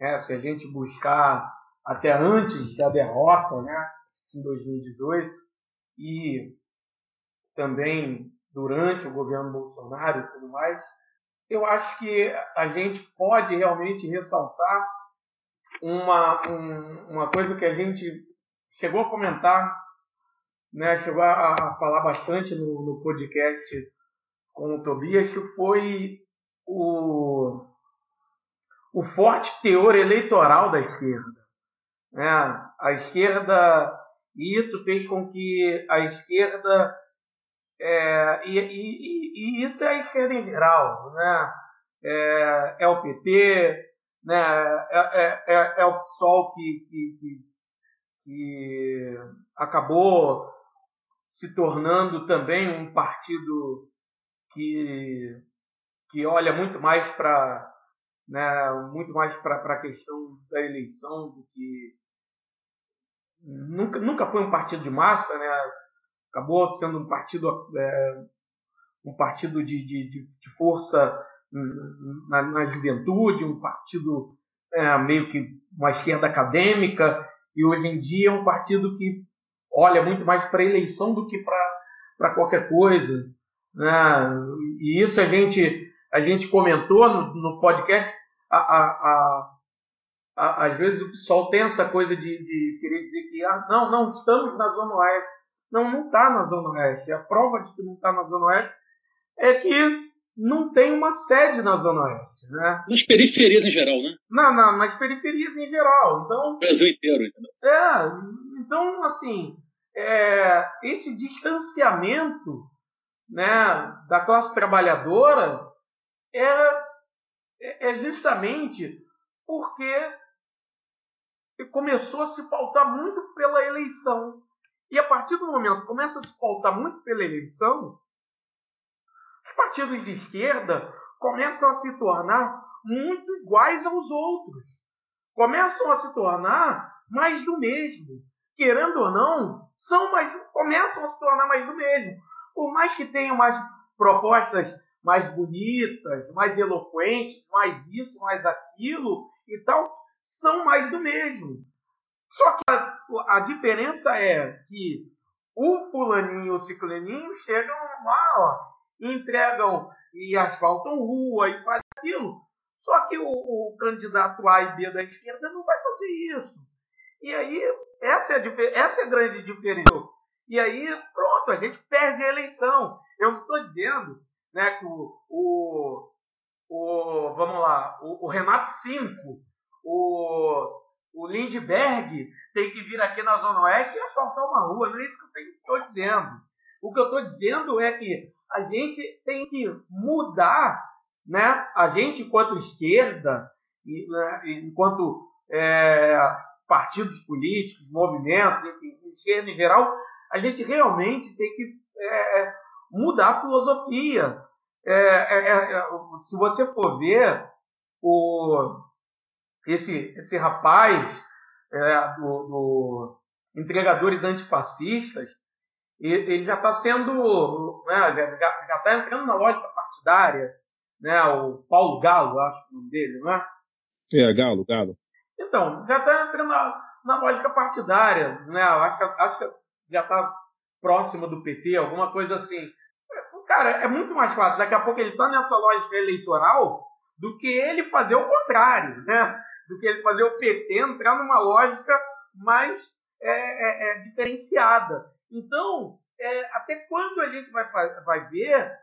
né, se a gente buscar até antes da derrota, né, em 2018, e também durante o governo Bolsonaro e tudo mais, eu acho que a gente pode realmente ressaltar uma, um, uma coisa que a gente chegou a comentar, né, chegou a, a falar bastante no, no podcast com o Tobias, que foi o, o forte teor eleitoral da esquerda. Né? A esquerda, e isso fez com que a esquerda, é, e, e, e, isso é a esquerda em geral, né? é, é o PT, né? é, é, é, é o PSOL que, que, que, que acabou se tornando também um partido que, que olha muito mais para né, muito mais para a questão da eleição do que nunca, nunca foi um partido de massa, né? acabou sendo um partido é, um partido de, de, de força na, na, juventude, um partido é, meio que uma esquerda acadêmica, e hoje em dia é um partido que olha muito mais para eleição do que para qualquer coisa. Né? E isso a gente, a gente comentou no, no podcast. A, a, a, às vezes o pessoal tem essa coisa de, de querer dizer que ah, não, não estamos na Zona Oeste. Não, não está na Zona Oeste. A prova de que não está na Zona Oeste é que não tem uma sede na Zona Oeste. Né? Nas periferias em geral, né? Na, na, nas periferias em geral. Então, o Brasil inteiro, entendeu? É, então, assim, é, esse distanciamento né, da classe trabalhadora é, é, é justamente porque começou a se pautar muito pela eleição. E a partir do momento que começa a se pautar muito pela eleição, partidos de esquerda começam a se tornar muito iguais aos outros. Começam a se tornar mais do mesmo. Querendo ou não, são mais, começam a se tornar mais do mesmo. Por mais que tenham mais propostas mais bonitas, mais eloquentes, mais isso, mais aquilo e tal, são mais do mesmo. Só que a, a diferença é que o fulaninho e o ciclaninho chegam lá, ó, entregam e asfaltam rua e faz aquilo. Só que o, o, candidato A e B da esquerda não vai fazer isso. E aí, essa é a, essa é a grande diferença. E aí, pronto, a gente perde a eleição. Eu não estou dizendo né, que o, o, o, vamos lá, o, o Renato Cinco, o, o Lindbergh tem que vir aqui na Zona Oeste e asfaltar uma rua. Não é isso que eu estou dizendo. O que eu estou dizendo é que a gente tem que mudar, né? A gente, enquanto esquerda, né, enquanto é, partidos políticos, movimentos, enfim, esquerda em geral, a gente realmente tem que é, mudar a filosofia. É, é, é, é se você for ver o, esse, esse rapaz é, do, do, entregadores antifascistas, ele já está sendo, né, já está entrando na lógica partidária, né, o Paulo Galo, acho o nome dele, não é? É, Galo, Galo. Então, já está entrando na, na, lógica partidária, né, acho, acho que já está próximo do PT, alguma coisa assim. Cara, é muito mais fácil. Daqui a pouco ele está nessa lógica eleitoral do que ele fazer o contrário, né? Do que ele fazer o PT entrar numa lógica mais é, é, é, diferenciada. Então, é, até quando a gente vai, vai ver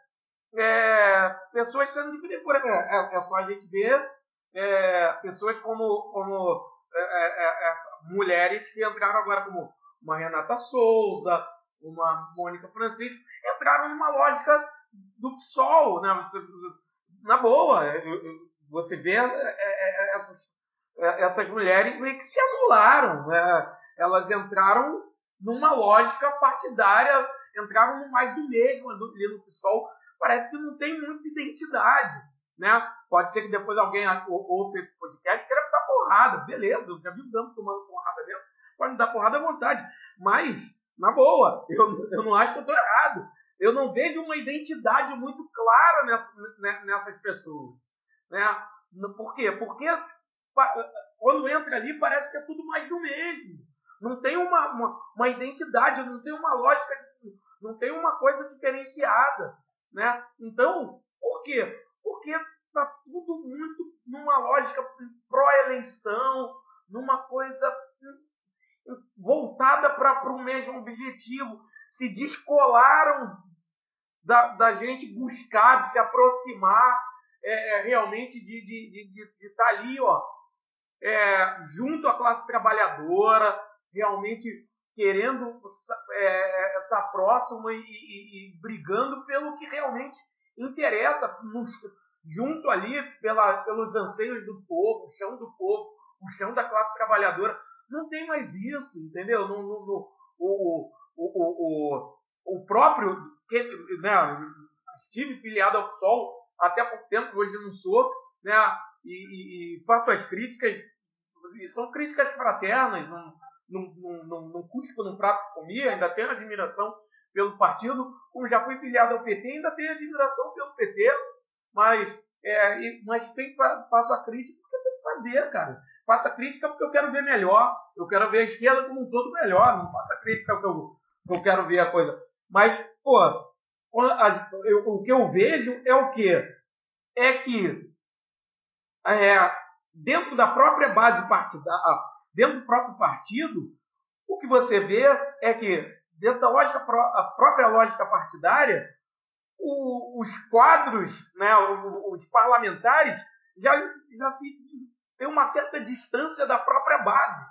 é, pessoas sendo diferentes? É, é, só a gente ver pessoas como, como mulheres que entraram agora como uma Renata Souza, uma Mônica Francisco, entraram numa lógica do PSOL, né? Você, na boa, você vê é, é, é, essas, essas mulheres meio que se anularam, né? elas entraram numa lógica partidária, entraram no mais do mesmo ali no PSOL, parece que não tem muita identidade, né? Pode ser que depois alguém ouça esse podcast queira me dar porrada, beleza, eu já vi o Damo tomando porrada mesmo, pode me dar porrada à vontade, mas na boa, eu, eu não acho que eu estou errado. Eu não vejo uma identidade muito clara nessa, né, nessas pessoas. Né? Por quê? Porque quando entra ali parece que é tudo mais do mesmo. Não tem uma, uma, uma identidade, não tem uma lógica, não tem uma coisa diferenciada. Né? Então, por quê? Porque está tudo muito numa lógica pró-eleição, numa coisa voltada para o mesmo objetivo, se descolaram da, da gente buscar, de se aproximar é, é realmente de realmente querendo estar é, é tá próximo e, e, e, brigando pelo que realmente interessa, junto ali pela, pelos anseios do povo, o chão do povo, o chão da classe trabalhadora. Não tem mais isso, entendeu? No, no, no o, o, o, o, próprio. Que, né, estive filiado ao PSOL até pouco tempo, hoje não sou, né? E, e, e faço as críticas, são críticas fraternas, não, não, não, não cuspo no prato que comi, ainda tenho admiração pelo partido, como já fui filiado ao PT, ainda tenho admiração pelo PT, mas, é, mas tem, faço a crítica porque tem que fazer, cara faça crítica porque eu quero ver melhor, eu quero ver a esquerda como um todo melhor, não faça crítica porque eu, eu quero ver a coisa. Mas, pô, a, eu, o que eu vejo é o quê? É que é, dentro da própria base partidária, dentro do próprio partido, o que você vê é que, dentro da lógica, a própria lógica partidária, o, os quadros, né, os, parlamentares já, já se tem uma certa distância da própria base.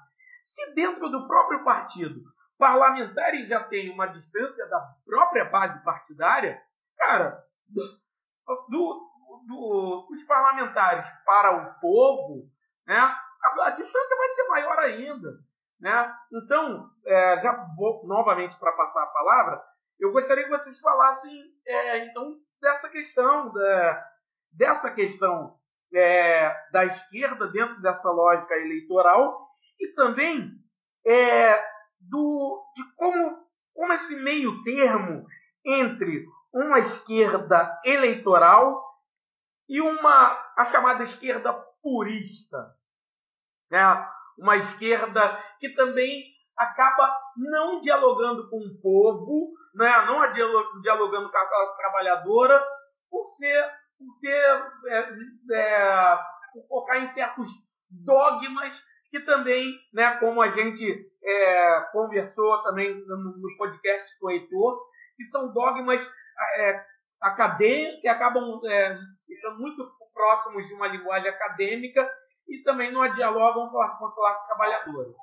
Se dentro do próprio partido parlamentares já têm uma distância da própria base partidária, cara, do, do, os parlamentares para o povo, né, a, a, distância vai ser maior ainda. Né? Então, é, já vou novamente para passar a palavra, eu gostaria que vocês falassem é, então dessa questão da, dessa questão é, da esquerda dentro dessa lógica eleitoral e também é, do, de como, como esse meio termo entre uma esquerda eleitoral e uma a chamada esquerda purista, né? uma esquerda que também acaba não dialogando com o povo, né? não dialogando com a classe trabalhadora, por ser, por ter, é, é, por focar em certos dogmas que também, né, como a gente é, conversou também no, no, podcast com o Heitor, que são dogmas é, acadêmicos, que acabam é, ficando muito próximos de uma linguagem acadêmica e também não dialogam com a, classe trabalhadora.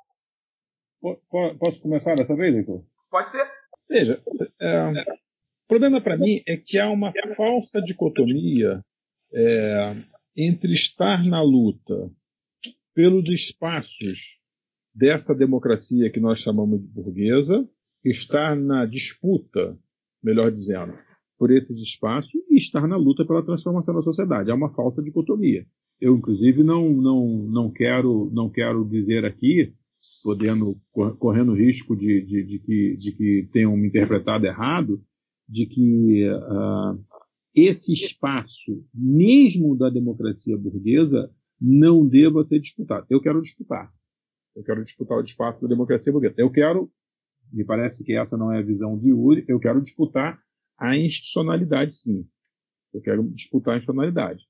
Posso começar dessa vez, Heitor? Pode ser. Veja, é, o problema para mim é que há uma falsa dicotomia é, entre estar na luta pelos espaços dessa democracia que nós chamamos de burguesa, estar na disputa, melhor dizendo, por esses espaços e estar na luta pela transformação da sociedade. Há uma falta de dicotomia. Eu, inclusive, não, não, não, quero, não quero dizer aqui, podendo, correndo risco de, de, de, que, de que tenham me interpretado errado, de que uh, esse espaço, mesmo da democracia burguesa, não deva ser disputado. Eu quero disputar. Eu quero disputar o espaço da democracia burguesa. Eu quero, me parece que essa não é a visão de Uri, eu quero disputar a institucionalidade, sim. Eu quero disputar a institucionalidade.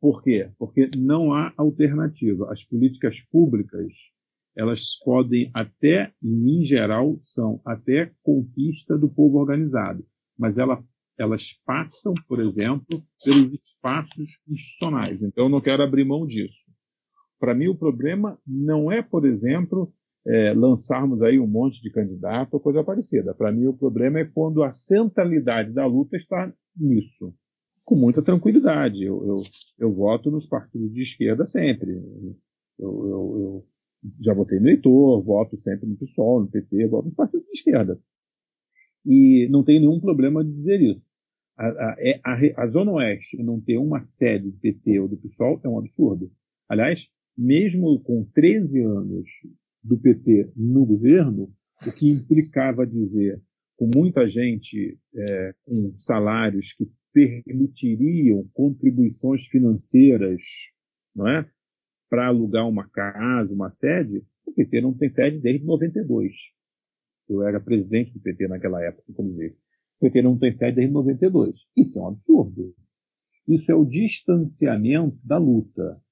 Por quê? Porque não há alternativa. As políticas públicas, elas podem até, em geral, são até conquista do povo organizado, mas ela, elas passam, por exemplo, pelos espaços institucionais. Então, eu não quero abrir mão disso. Para mim, o problema não é, por exemplo, é, lançarmos aí um monte de candidato ou coisa parecida. Para mim, o problema é quando a centralidade da luta está nisso com muita tranquilidade. Eu, eu, eu voto nos partidos de esquerda sempre. Eu, eu, eu já votei no Heitor, voto sempre no PSOL, no PT, voto nos partidos de esquerda. E não tenho nenhum problema de dizer isso. A, a, é, a, a Zona Oeste não ter uma sede do PT ou do PSOL é um absurdo. Aliás, mesmo com 13 anos do PT no governo, o que implicava dizer com muita gente é, com salários que permitiriam contribuições financeiras, não é? Para alugar uma casa, uma sede, o PT não tem sede desde 92. Eu era presidente do PT naquela época, inclusive. O PT não tem sede desde 92. Isso é um absurdo. Isso é o distanciamento da luta.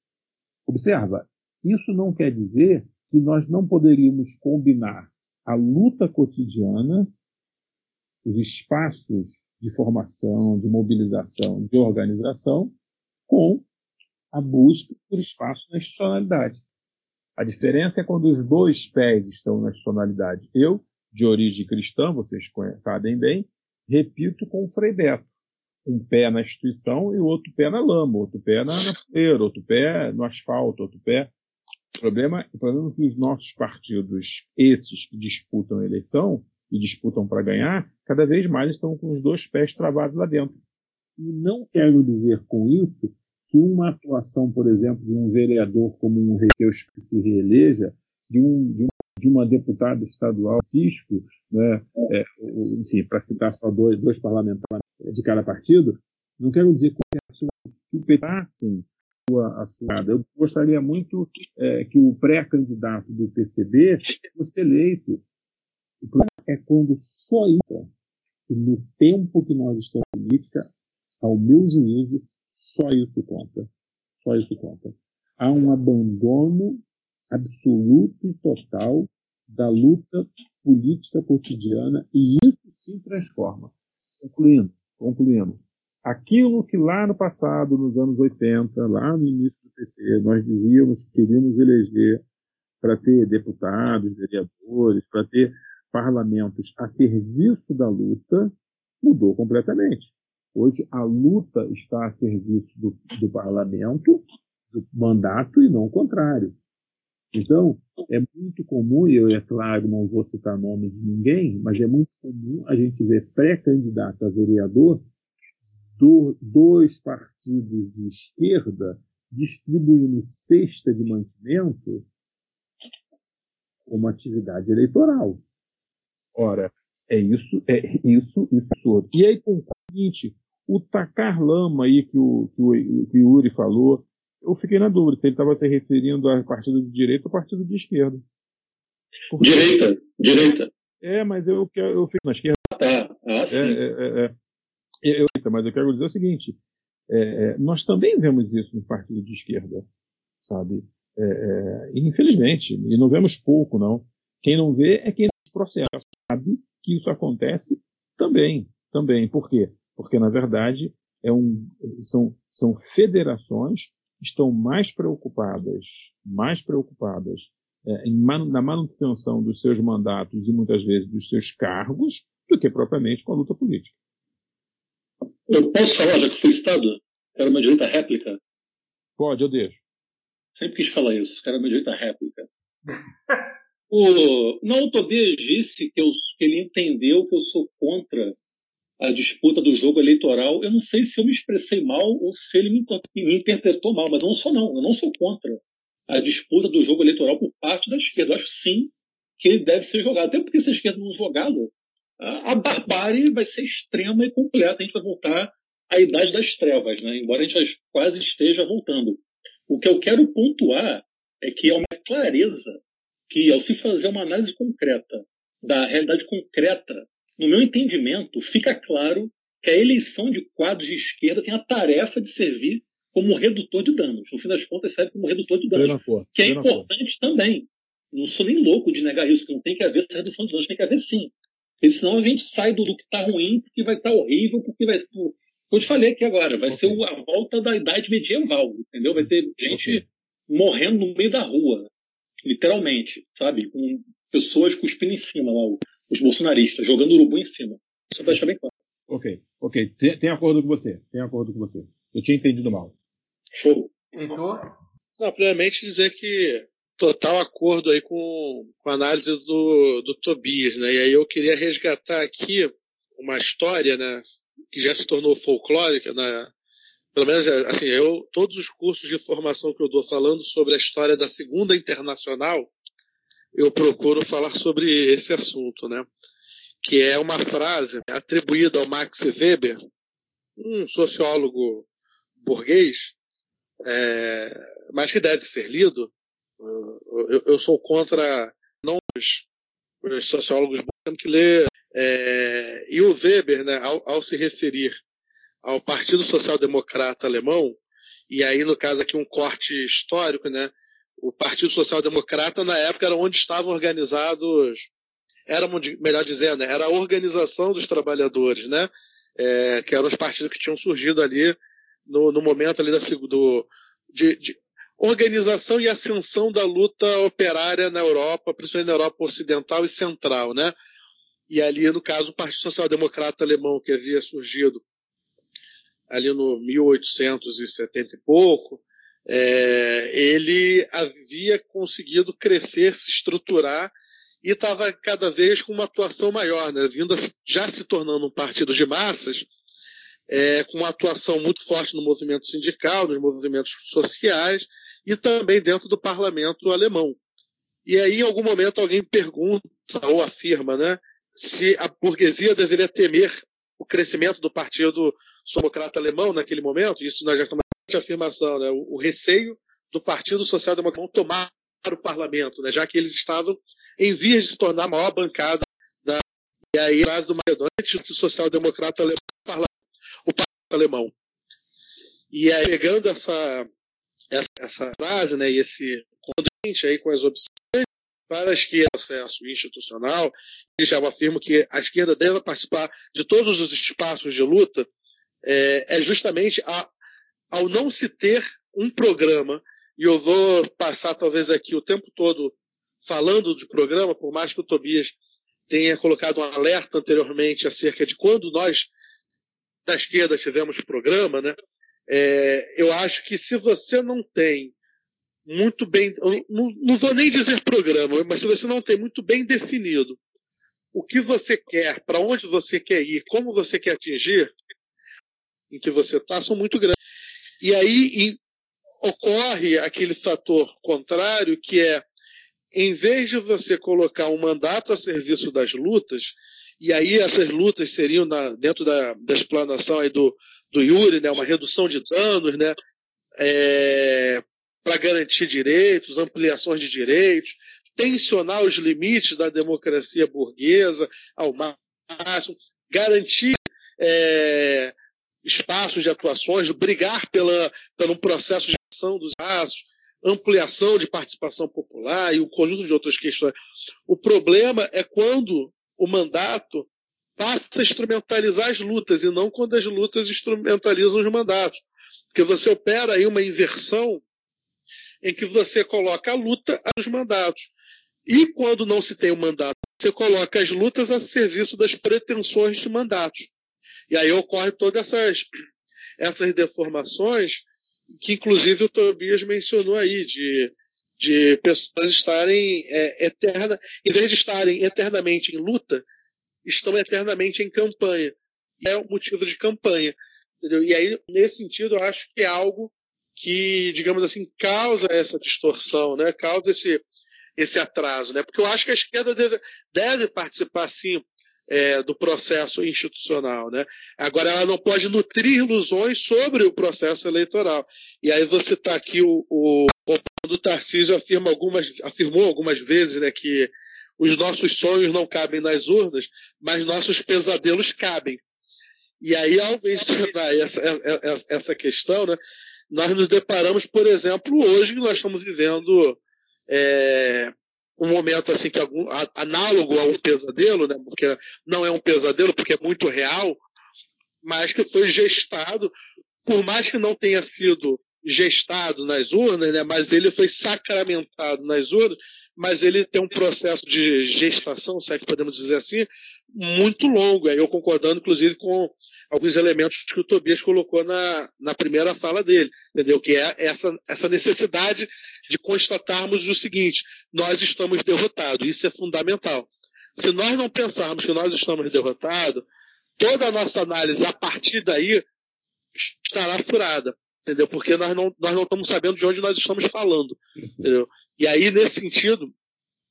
Observa, isso não quer dizer que nós não poderíamos combinar a luta cotidiana, os espaços de formação, de mobilização, de organização, com a busca por espaço na institucionalidade. A diferença é quando os dois pés estão na institucionalidade. Eu, de origem cristã, vocês sabem bem, repito com o Frei Beto. Um pé na instituição e o outro pé na lama, outro pé na, poeira, outro pé no asfalto, outro pé. O problema, o problema é que os nossos partidos, esses que disputam a eleição, e disputam para ganhar, cada vez mais estão com os dois pés travados lá dentro. E não quero dizer com isso que uma atuação, por exemplo, de um vereador como um Requeus que se reeleja, de, um, de, um, de uma deputada estadual, Cisco, né, é, enfim, para citar só dois, dois parlamentares de cada partido, não quero dizer que petassem a sua. Eu gostaria muito é, que o pré-candidato do PCB fosse eleito. O é quando só isso, no tempo que nós estamos em política, ao meu juízo, só isso conta. Só isso conta. Há um abandono absoluto e total da luta política cotidiana e isso se transforma. Concluindo, concluindo. Aquilo que lá no passado, nos anos 80, lá no início do PT, nós dizíamos que queríamos eleger para ter deputados, vereadores, para ter parlamentos a serviço da luta mudou completamente. Hoje a luta está a serviço do, do parlamento, do mandato e não o contrário. Então, é muito comum, e eu, é claro, não vou citar nome de ninguém, mas é muito comum a gente ver pré-candidato a vereador do, dos partidos de esquerda distribuindo cesta de mantimento como atividade eleitoral. Ora, é isso, é isso, isso. E aí, com o seguinte, o tacar lama aí que o, que o, que o Yuri falou, eu fiquei na dúvida se ele estava se referindo a partido de direita ou partido de esquerda. Porque... Direita, direita. É, mas eu, eu fico na esquerda. Ah, ah sim. É, é, é, eu, mas eu quero dizer o seguinte: é, é, nós também vemos isso no partido de esquerda, sabe? É, é, infelizmente, e não vemos pouco, não. Quem não vê é quem nos processa, sabe que isso acontece também, também. Por quê? Porque, na verdade, é um, são, são federações que estão mais preocupadas, mais preocupadas é, man, na manutenção dos seus mandatos e muitas vezes dos seus cargos do que propriamente com a luta política. Eu posso falar, já que fui citado? Era uma direita réplica? Pode, eu deixo. Sempre quis falar isso, era uma direita réplica. o, Tobias disse que, eu, que ele entendeu que eu sou contra a disputa do jogo eleitoral. Eu não sei se eu me expressei mal ou se ele me, me interpretou mal, mas eu não sou não, eu não sou contra a disputa do jogo eleitoral por parte da esquerda. Eu acho sim que ele deve ser jogado. Até porque se a esquerda não jogá-lo, a, a barbárie vai ser extrema e completa. A gente vai voltar à idade das trevas, né? embora a gente quase esteja voltando. O que eu quero pontuar é que há uma clareza que, ao se fazer uma análise concreta da realidade concreta, no meu entendimento, fica claro que a eleição de quadros de esquerda tem a tarefa de servir como redutor de danos. No fim das contas, serve como redutor de danos. que é importante também. Não sou nem louco de negar isso, que não tem que haver essa redução de danos, tem que haver sim. Porque senão a gente sai do, do que está ruim, porque vai estar tá horrível, porque vai. Por, eu te falei aqui agora, vai okay. ser a volta da idade medieval, entendeu? Vai ter gente okay. morrendo no meio da rua, literalmente, sabe? Com pessoas cuspindo em cima lá, os bolsonaristas, jogando urubu em cima. Só para deixar bem claro. Ok, ok. Tem, tem acordo com você. Tem acordo com você. Eu tinha entendido mal. Show. Heitor? Não, primeiramente dizer que total acordo aí com, com a análise do, do Tobias, né? E aí eu queria resgatar aqui uma história, né? Que já se tornou folclórica, né? Pelo menos, assim, eu, todos os cursos de formação que eu dou falando sobre a história da Segunda Internacional, eu procuro falar sobre esse assunto, né? Que é uma frase atribuída ao Max Weber, um sociólogo burguês, é, mas que deve ser lido, eu, eu sou contra não os, os sociólogos temos que ler. É, e o Weber, né, ao, ao, se referir ao Partido Social Democrata alemão, e aí no caso aqui um corte histórico, né, o Partido Social Democrata na época era onde estavam organizados, era melhor dizendo, era a organização dos trabalhadores, né, é, que eram os partidos que tinham surgido ali no, no momento ali da, do, de, de, organização e ascensão da luta operária na Europa, principalmente na Europa Ocidental e Central, né? E ali, no caso, o Partido Social Democrata Alemão, que havia surgido ali no 1870 e pouco, é, ele havia conseguido crescer, se estruturar e estava cada vez com uma atuação maior, né? Vindo a, já se tornando um partido de massas, é, com uma atuação muito forte no movimento sindical, nos movimentos sociais e também dentro do parlamento alemão. E aí, em algum momento, alguém pergunta ou afirma né, se a burguesia deveria temer o crescimento do Partido Democrata Alemão naquele momento, isso nós já estamos de afirmação, né, o, o receio do Partido Social Democrata tomar o parlamento, né, já que eles estavam em vias de se tornar a maior bancada da. E aí, atrás do Macedônia, o Social Democrata Alemão o parlamento alemão. E aí, pegando essa, essa, essa frase né, e esse conduente aí com as opções para a esquerda, processo institucional, já afirma que a esquerda deve participar de todos os espaços de luta, é, é justamente a, ao não se ter um programa, e eu vou passar talvez aqui o tempo todo falando de programa, por mais que o Tobias tenha colocado um alerta anteriormente acerca de quando nós da esquerda tivemos programa, né? É, eu acho que se você não tem muito bem, não, não vou nem dizer programa, mas se você não tem muito bem definido o que você quer, para onde você quer ir, como você quer atingir, em que você está são muito grandes. E aí em, ocorre aquele fator contrário, que é, em vez de você colocar um mandato a serviço das lutas, e aí essas lutas seriam na, dentro da, da explanação aí do, do Yuri, né, uma redução de danos, né, é, para garantir direitos, ampliações de direitos, tensionar os limites da democracia burguesa ao máximo, garantir é, espaços de atuações, brigar pela, pelo processo de ação dos espaços, ampliação de participação popular e um conjunto de outras questões. O problema é quando o mandato passa a instrumentalizar as lutas e não quando as lutas instrumentalizam os mandatos. Porque você opera aí uma inversão em que você coloca a luta aos mandatos. E quando não se tem o um mandato, você coloca as lutas a serviço das pretensões de mandatos. E aí ocorre todas essas, essas deformações que inclusive o Tobias mencionou aí, de, de pessoas estarem é, eterna, em vez de estarem eternamente em luta, estão eternamente em campanha. É um motivo de campanha. Entendeu? E aí, nesse sentido, eu acho que é algo que, digamos assim, causa essa distorção, né? causa esse, esse atraso. Né? Porque eu acho que a esquerda deve, deve participar, sim, é, do processo institucional. Né? Agora, ela não pode nutrir ilusões sobre o processo eleitoral. E aí você está aqui, o, o, o Tarcísio afirma algumas, afirmou algumas vezes né, que os nossos sonhos não cabem nas urnas, mas nossos pesadelos cabem. E aí, ao mencionar essa, essa, essa questão, né, nós nos deparamos, por exemplo, hoje que nós estamos vivendo é, um momento assim que algum, análogo a um pesadelo, né, porque não é um pesadelo, porque é muito real, mas que foi gestado, por mais que não tenha sido gestado nas urnas, né, mas ele foi sacramentado nas urnas, mas ele tem um processo de gestação, se é que podemos dizer assim, muito longo. Eu concordando, inclusive, com alguns elementos que o Tobias colocou na, na primeira fala dele, entendeu? Que é essa, essa necessidade de constatarmos o seguinte: nós estamos derrotados, isso é fundamental. Se nós não pensarmos que nós estamos derrotados, toda a nossa análise a partir daí estará furada entendeu? Porque nós não, nós não estamos sabendo de onde nós estamos falando, entendeu? E aí, nesse sentido,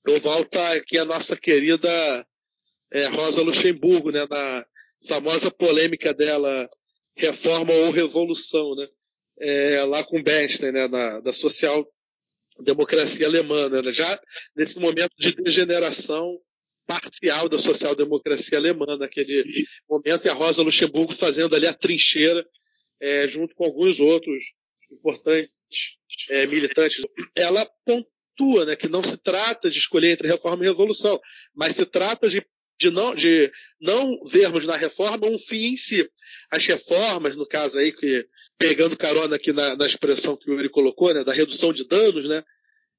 eu volto aqui a nossa querida é, Rosa Luxemburgo, né, na famosa polêmica dela, reforma ou revolução, né? É, lá com Bernstein, né, na, da social-democracia alemã, né, já nesse momento de degeneração parcial da social-democracia alemã, naquele momento, e a Rosa Luxemburgo fazendo ali a trincheira é, junto com alguns outros importantes é, militantes, ela pontua né, que não se trata de escolher entre reforma e revolução, mas se trata de, de, não, de não vermos na reforma um fim em si. As reformas, no caso aí, que pegando carona aqui na, na expressão que o Yuri colocou, né, da redução de danos, né,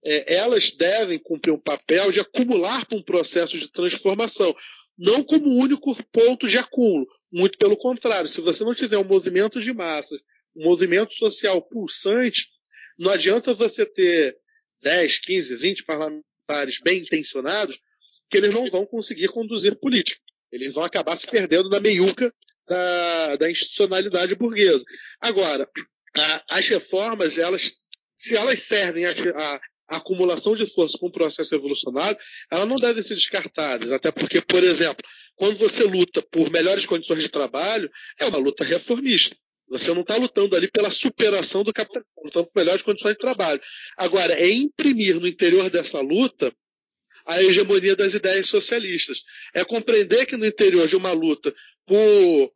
é, elas devem cumprir um papel de acumular para um processo de transformação não como único ponto de acúmulo. Muito pelo contrário, se você não tiver um movimento de massas, um movimento social pulsante, não adianta você ter 10, 15, 20 parlamentares bem intencionados, que eles não vão conseguir conduzir política. Eles vão acabar se perdendo na meiuca da, da institucionalidade burguesa. Agora, a, as reformas, elas, se elas servem a, a a acumulação de força com o processo evolucionário, ela não deve ser descartada. Até porque, por exemplo, quando você luta por melhores condições de trabalho, é uma luta reformista. Você não está lutando ali pela superação do capitalismo, lutando por melhores condições de trabalho. Agora, é imprimir no interior dessa luta a hegemonia das ideias socialistas. É compreender que no interior de uma luta por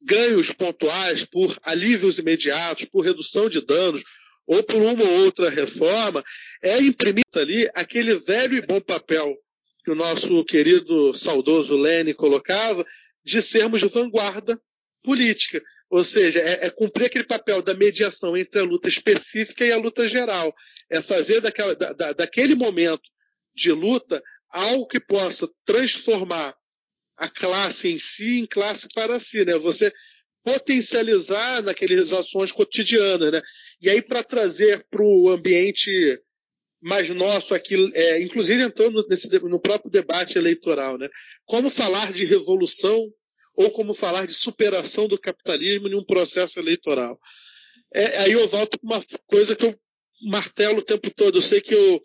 ganhos pontuais, por alívios imediatos, por redução de danos, ou por uma ou outra reforma, é imprimir ali aquele velho e bom papel que o nosso querido saudoso Lênin colocava de sermos vanguarda política. Ou seja, é, é, cumprir aquele papel da mediação entre a luta específica e a luta geral. É fazer daquela, da, da, daquele momento de luta algo que possa transformar a classe em si em classe para si. Né? Você potencializar naquelas ações cotidianas, né? E aí para trazer para o ambiente mais nosso aqui, é, inclusive entrando nesse, no próprio debate eleitoral, né? Como falar de revolução ou como falar de superação do capitalismo em um processo eleitoral. É, aí eu volto para uma coisa que eu martelo o tempo todo. Eu sei que eu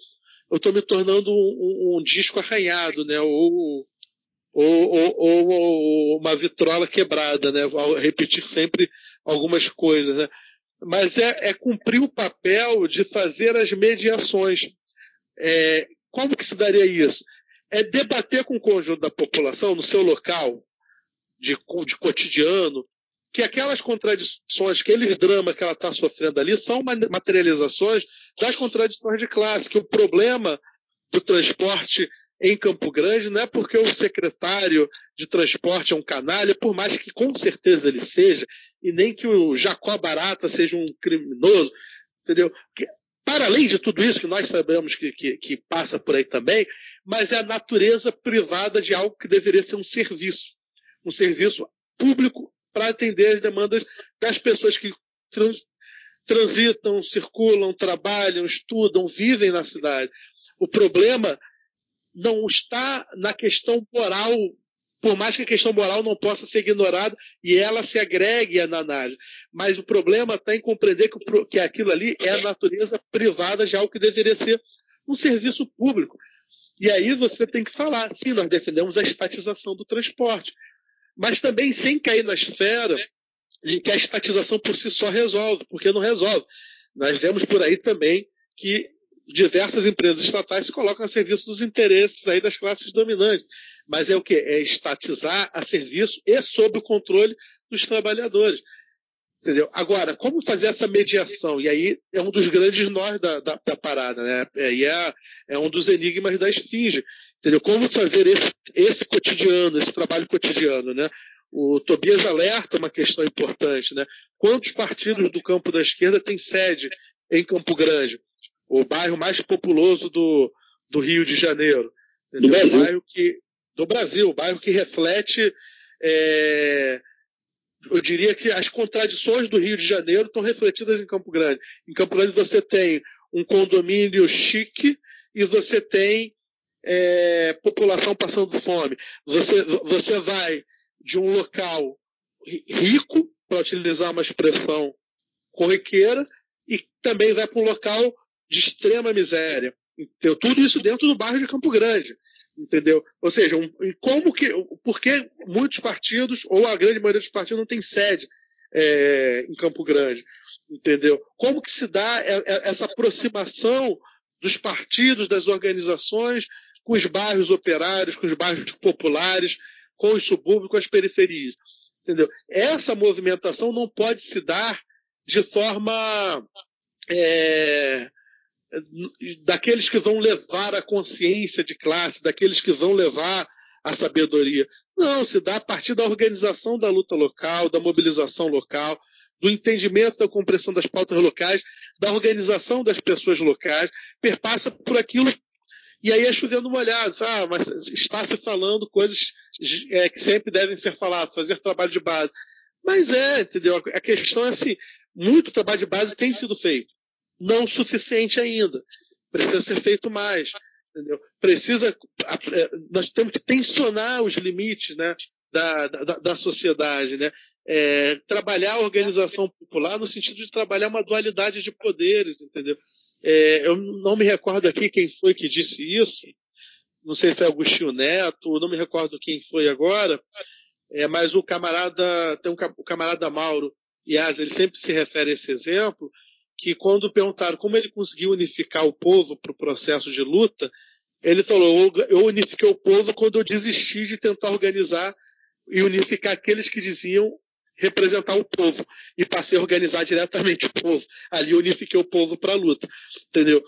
estou me tornando um, um, disco arranhado, né? Ou, ou, ou, ou, uma vitrola quebrada, né? Ao repetir sempre algumas coisas, né? Mas é, é cumprir o papel de fazer as mediações. É, como que se daria isso? É debater com o conjunto da população no seu local de, de cotidiano, que aquelas contradições, aqueles dramas que ela está sofrendo ali são materializações das contradições de classe, que o problema do transporte em Campo Grande não é porque o secretário de transporte é um canalha, por mais que com certeza ele seja, e nem que o Jacó Barata seja um criminoso, entendeu? para além de tudo isso que nós sabemos que, que, que passa por aí também, mas é a natureza privada de algo que deveria ser um serviço, um serviço público para atender as demandas das pessoas que trans, transitam, circulam, trabalham, estudam, vivem na cidade. O problema não está na questão moral, por mais que a questão moral não possa ser ignorada e ela se agregue na análise. Mas o problema está em compreender que, que aquilo ali é a natureza privada de algo que deveria ser um serviço público. E aí você tem que falar, sim, nós defendemos a estatização do transporte, mas também sem cair na esfera de que a estatização por si só resolve, porque não resolve. Nós vemos por aí também que diversas empresas estatais se colocam a serviço dos interesses aí das classes dominantes. Mas é o que? É estatizar a serviço e sob o controle dos trabalhadores. Entendeu? Agora, como fazer essa mediação? E aí é um dos grandes nós da, da, da parada, né? É, e é, é um dos enigmas da esfinge. Entendeu? Como fazer esse, esse cotidiano, esse trabalho cotidiano, né? O Tobias alerta uma questão importante, né? Quantos partidos do campo da esquerda têm sede em Campo Grande? O bairro mais populoso do, do Rio de Janeiro. Entendeu? Do Brasil. O bairro que, do Brasil, o bairro que reflete é, eu diria que as contradições do Rio de Janeiro estão refletidas em Campo Grande. Em Campo Grande você tem um condomínio chique e você tem é, população passando fome. Você, você vai de um local rico, para utilizar uma expressão corriqueira, e também vai para um local de extrema miséria. Então, tudo isso dentro do bairro de Campo Grande entendeu? Ou seja, um, como que, por que muitos partidos ou a grande maioria dos partidos não tem sede é, em Campo Grande, entendeu? Como que se dá essa aproximação dos partidos, das organizações com os bairros operários, com os bairros populares, com os subúrbios, com as periferias, entendeu? Essa movimentação não pode se dar de forma é, daqueles que vão levar a consciência de classe, daqueles que vão levar a sabedoria. Não, se dá a partir da organização da luta local, da mobilização local, do entendimento da compreensão das pautas locais, da organização das pessoas locais, perpassa por aquilo. E aí é chovendo molhado, ah, mas está se falando coisas é, que sempre devem ser faladas, fazer trabalho de base. Mas é, entendeu? A questão é assim, muito trabalho de base tem sido feito não suficiente ainda. Precisa ser feito mais. Entendeu? Precisa, é, nós temos que tensionar os limites né, da, da, da sociedade. Né? É, trabalhar a organização popular no sentido de trabalhar uma dualidade de poderes. Entendeu? É, eu não me recordo aqui quem foi que disse isso. Não sei se é Agostinho Neto, não me recordo quem foi agora. É, mas o camarada, tem um, o camarada Mauro Iaz, ele sempre se refere a esse exemplo, que quando perguntaram como ele conseguiu unificar o povo para o processo de luta, ele falou: eu unifiquei o povo quando eu desisti de tentar organizar e unificar aqueles que diziam representar o povo e passei a organizar diretamente o povo. Ali unifiquei o povo para a luta, entendeu?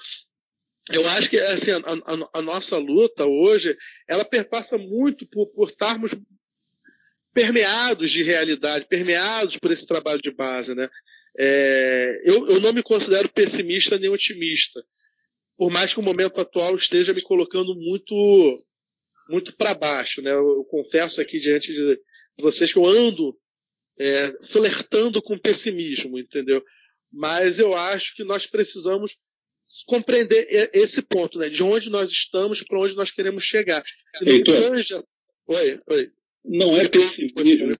Eu acho que assim, a, a, a, nossa luta hoje ela perpassa muito por, por estarmos permeados de realidade, permeados por esse trabalho de base, né? É, eu, eu não me considero pessimista nem otimista, por mais que o momento atual esteja me colocando muito muito para baixo, né? Eu, eu, confesso aqui diante de vocês que eu ando é, flertando com pessimismo, entendeu? Mas eu acho que nós precisamos compreender esse ponto, né? De onde nós estamos para onde nós queremos chegar. E não Heitor, canja... Oi, oi. Não é pessimismo,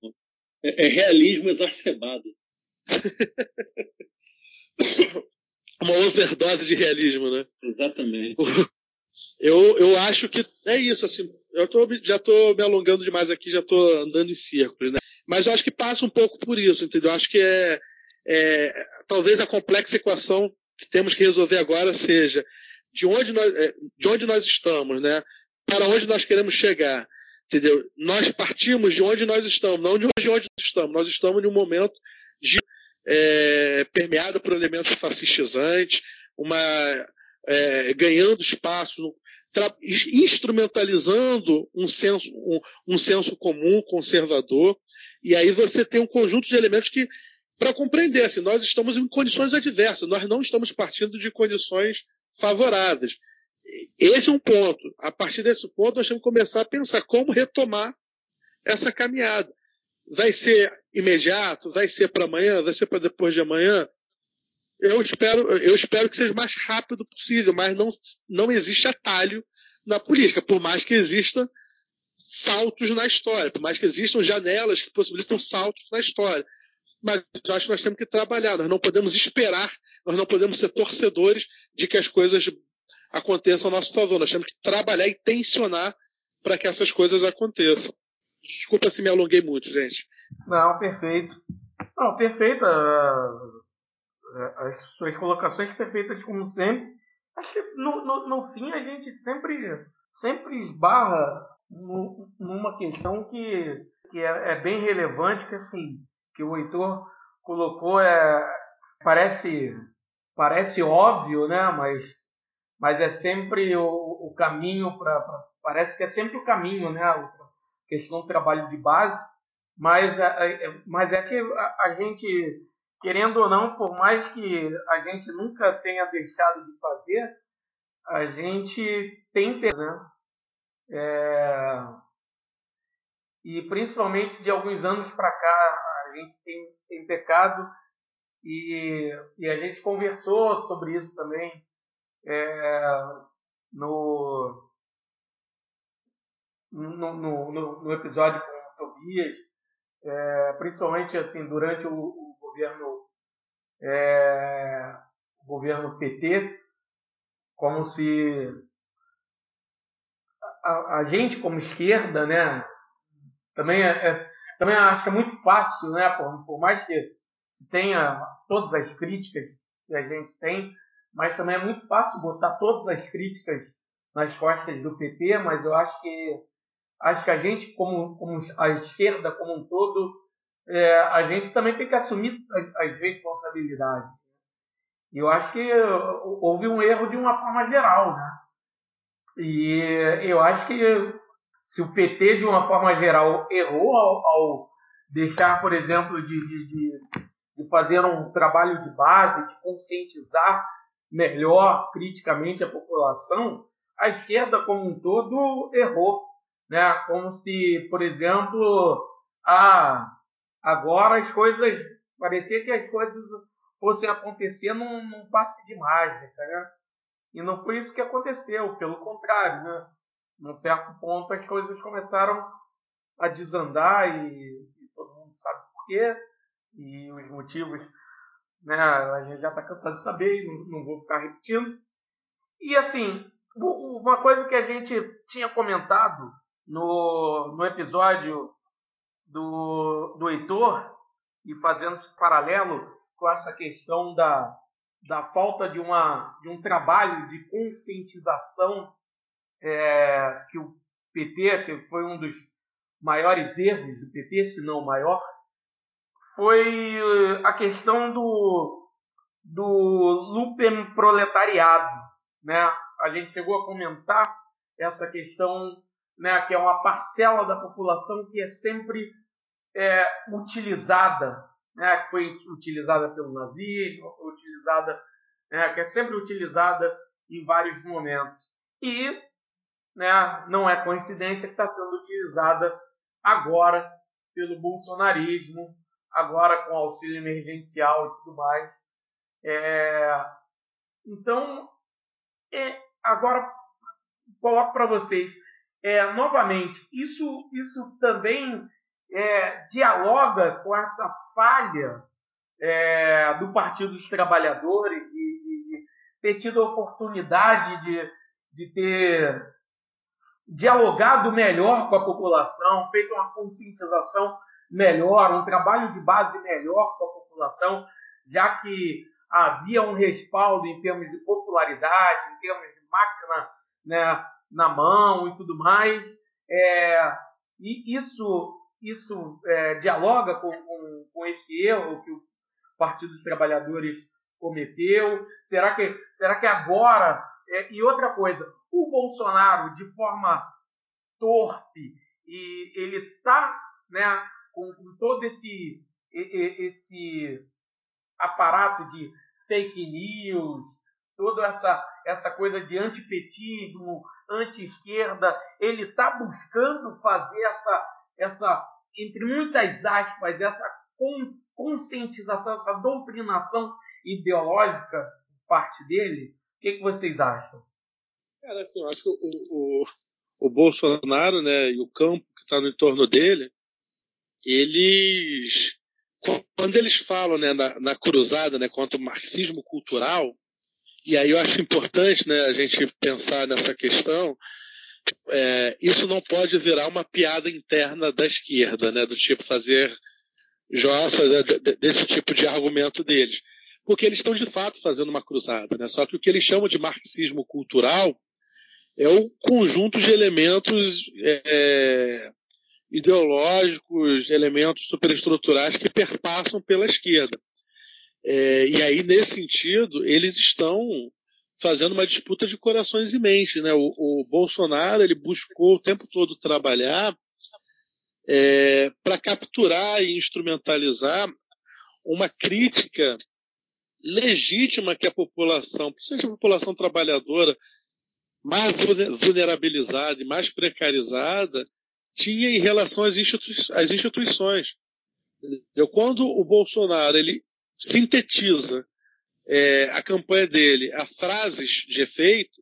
é, é realismo exacerbado. Uma overdose de realismo, né? Exatamente. Eu, eu acho que é isso, assim. Eu tô, já estou me alongando demais aqui, já estou andando em círculos, né? Mas eu acho que passa um pouco por isso, entendeu? Eu acho que é, é talvez a complexa equação que temos que resolver agora seja de onde nós, é, de onde nós estamos, né? Para onde nós queremos chegar, entendeu? Nós partimos de onde nós estamos, não de onde nós estamos. Nós estamos em um momento é, permeado por elementos fascistizantes, uma é, ganhando espaço, instrumentalizando um senso, um, um senso comum conservador, e aí você tem um conjunto de elementos que, para compreender, assim, nós estamos em condições adversas, nós não estamos partindo de condições favoráveis. Esse é um ponto. A partir desse ponto, nós temos que começar a pensar como retomar essa caminhada. Vai ser imediato? Vai ser para amanhã? Vai ser para depois de amanhã? Eu espero, eu espero que seja o mais rápido possível, mas não, não existe atalho na política, por mais que existam saltos na história, por mais que existam janelas que possibilitam saltos na história. Mas eu acho que nós temos que trabalhar, nós não podemos esperar, nós não podemos ser torcedores de que as coisas aconteçam a nosso favor, nós temos que trabalhar e tensionar para que essas coisas aconteçam. Desculpa se me alonguei muito, gente. Não, perfeito. Não, perfeito. É, as suas colocações perfeitas como sempre. Acho que no, no, no fim a gente sempre, sempre esbarra numa questão que, que é, é, bem relevante, que assim, que o Heitor colocou, é, parece, parece óbvio, né? mas, mas é sempre o, o caminho para. Parece que é sempre o caminho, né? Questão do trabalho de base, mas, é, é, mas é que a, a gente querendo ou não, por mais que a gente nunca tenha deixado de fazer, a gente tem né? É... E principalmente de alguns anos para cá, a gente tem, tem pecado e, e a gente conversou sobre isso também é, no, no, no, no, episódio com o Tobias, é, principalmente assim durante o, o governo, é, governo PT, como se a, a, gente como esquerda, né, também é, é, também acha muito fácil, né, por, por mais que se tenha todas as críticas que a gente tem, mas também é muito fácil botar todas as críticas nas costas do PT, mas eu acho que acho que a gente como, como a esquerda como um todo é, a gente também tem que assumir as, as responsabilidades. E eu acho que houve um erro de uma forma geral, né? E eu acho que se o PT, de uma forma geral, errou ao, ao deixar, por exemplo, de, de, de, fazer um trabalho de base, de conscientizar melhor criticamente a população, a esquerda como um todo errou. Né? Como se, por exemplo, a Agora as coisas. Parecia que as coisas fossem acontecer num, num passe de mágica, né? E não foi isso que aconteceu, pelo contrário, né? Num certo ponto as coisas começaram a desandar e, e todo mundo sabe por quê. E os motivos, né? A gente já está cansado de saber não, não vou ficar repetindo. E assim, uma coisa que a gente tinha comentado no, no episódio do, do Heitor e fazendo esse paralelo com essa questão da, da falta de, uma, de um trabalho de conscientização é, que o PT, que foi um dos maiores erros do PT, se não o maior, foi a questão do, do lumpen proletariado. Né? A gente chegou a comentar essa questão, né, que é uma parcela da população que é sempre é, utilizada, né, foi utilizada pelo nazismo, foi utilizada, né, que é sempre utilizada em vários momentos. E né, não é coincidência que está sendo utilizada agora pelo bolsonarismo, agora com auxílio emergencial e tudo mais. É, então, é, agora coloco para vocês é, novamente, isso, isso também é, dialoga com essa falha é, do Partido dos Trabalhadores de, de, de, ter tido a oportunidade de, de ter dialogado melhor com a população, feito uma conscientização melhor, um trabalho de base melhor com a população, já que havia um respaldo em termos de popularidade, em termos de máquina né, na mão e tudo mais. É, e isso, isso é, dialoga com, com, com, esse erro que o Partido dos Trabalhadores cometeu? Será que, será que agora. É, e outra coisa, o Bolsonaro, de forma torpe, e ele está né, com, com todo esse, esse aparato de fake news, toda essa, essa coisa de antipetismo, anti-esquerda, ele está buscando fazer essa, essa, entre muitas aspas, essa conscientização, essa doutrinação ideológica por parte dele. O que, que vocês acham? Cara, assim, eu acho o, o, o Bolsonaro né, e o campo que está no entorno dele, eles quando eles falam né, na, na cruzada né, contra o marxismo cultural, e aí eu acho importante né, a gente pensar nessa questão, é, isso não pode virar uma piada interna da esquerda, né, do tipo fazer jossa né, desse tipo de argumento deles. Porque eles estão de fato fazendo uma cruzada. Né? Só que o que eles chamam de marxismo cultural é o conjunto de elementos é, ideológicos, elementos superestruturais que perpassam pela esquerda. É, e aí, nesse sentido, eles estão fazendo uma disputa de corações e mentes. Né? O, o Bolsonaro ele buscou o tempo todo trabalhar é, para capturar e instrumentalizar uma crítica legítima que a população, principalmente a população trabalhadora, mais vulnerabilizada e mais precarizada, tinha em relação às, institui às instituições. Quando o Bolsonaro ele sintetiza é, a campanha dele a frases de efeito,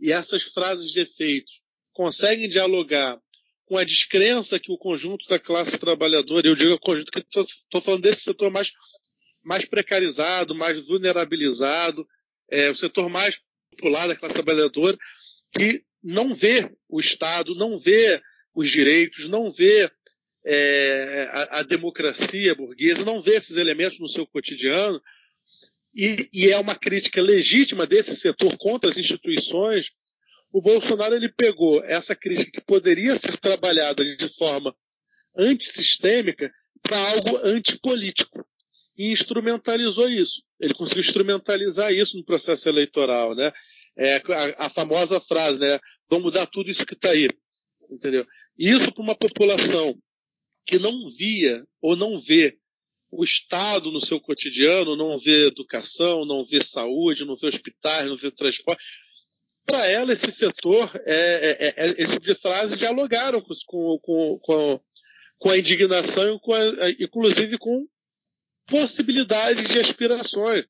e essas frases de efeito conseguem dialogar com a descrença que o conjunto da classe trabalhadora, eu digo conjunto que estou falando desse setor mais, mais precarizado, mais vulnerabilizado, é, o setor mais popular da classe trabalhadora, que não vê o Estado, não vê os direitos, não vê é, a, a, democracia burguesa, não vê esses elementos no seu cotidiano, e, e, é uma crítica legítima desse setor contra as instituições. O Bolsonaro ele pegou essa crítica que poderia ser trabalhada de forma antissistêmica para algo antipolítico e instrumentalizou isso. Ele conseguiu instrumentalizar isso no processo eleitoral, né? É, a, a famosa frase, né? Vamos mudar tudo isso que está aí entendeu? Isso para uma população que não via ou não vê o Estado no seu cotidiano, não vê educação, não vê saúde, não vê hospitais, não vê transporte. Para ela, esse setor, é, é, é, é, esse tipo de frase dialogaram com, com, com, com a indignação, e com a, inclusive com possibilidades de aspirações.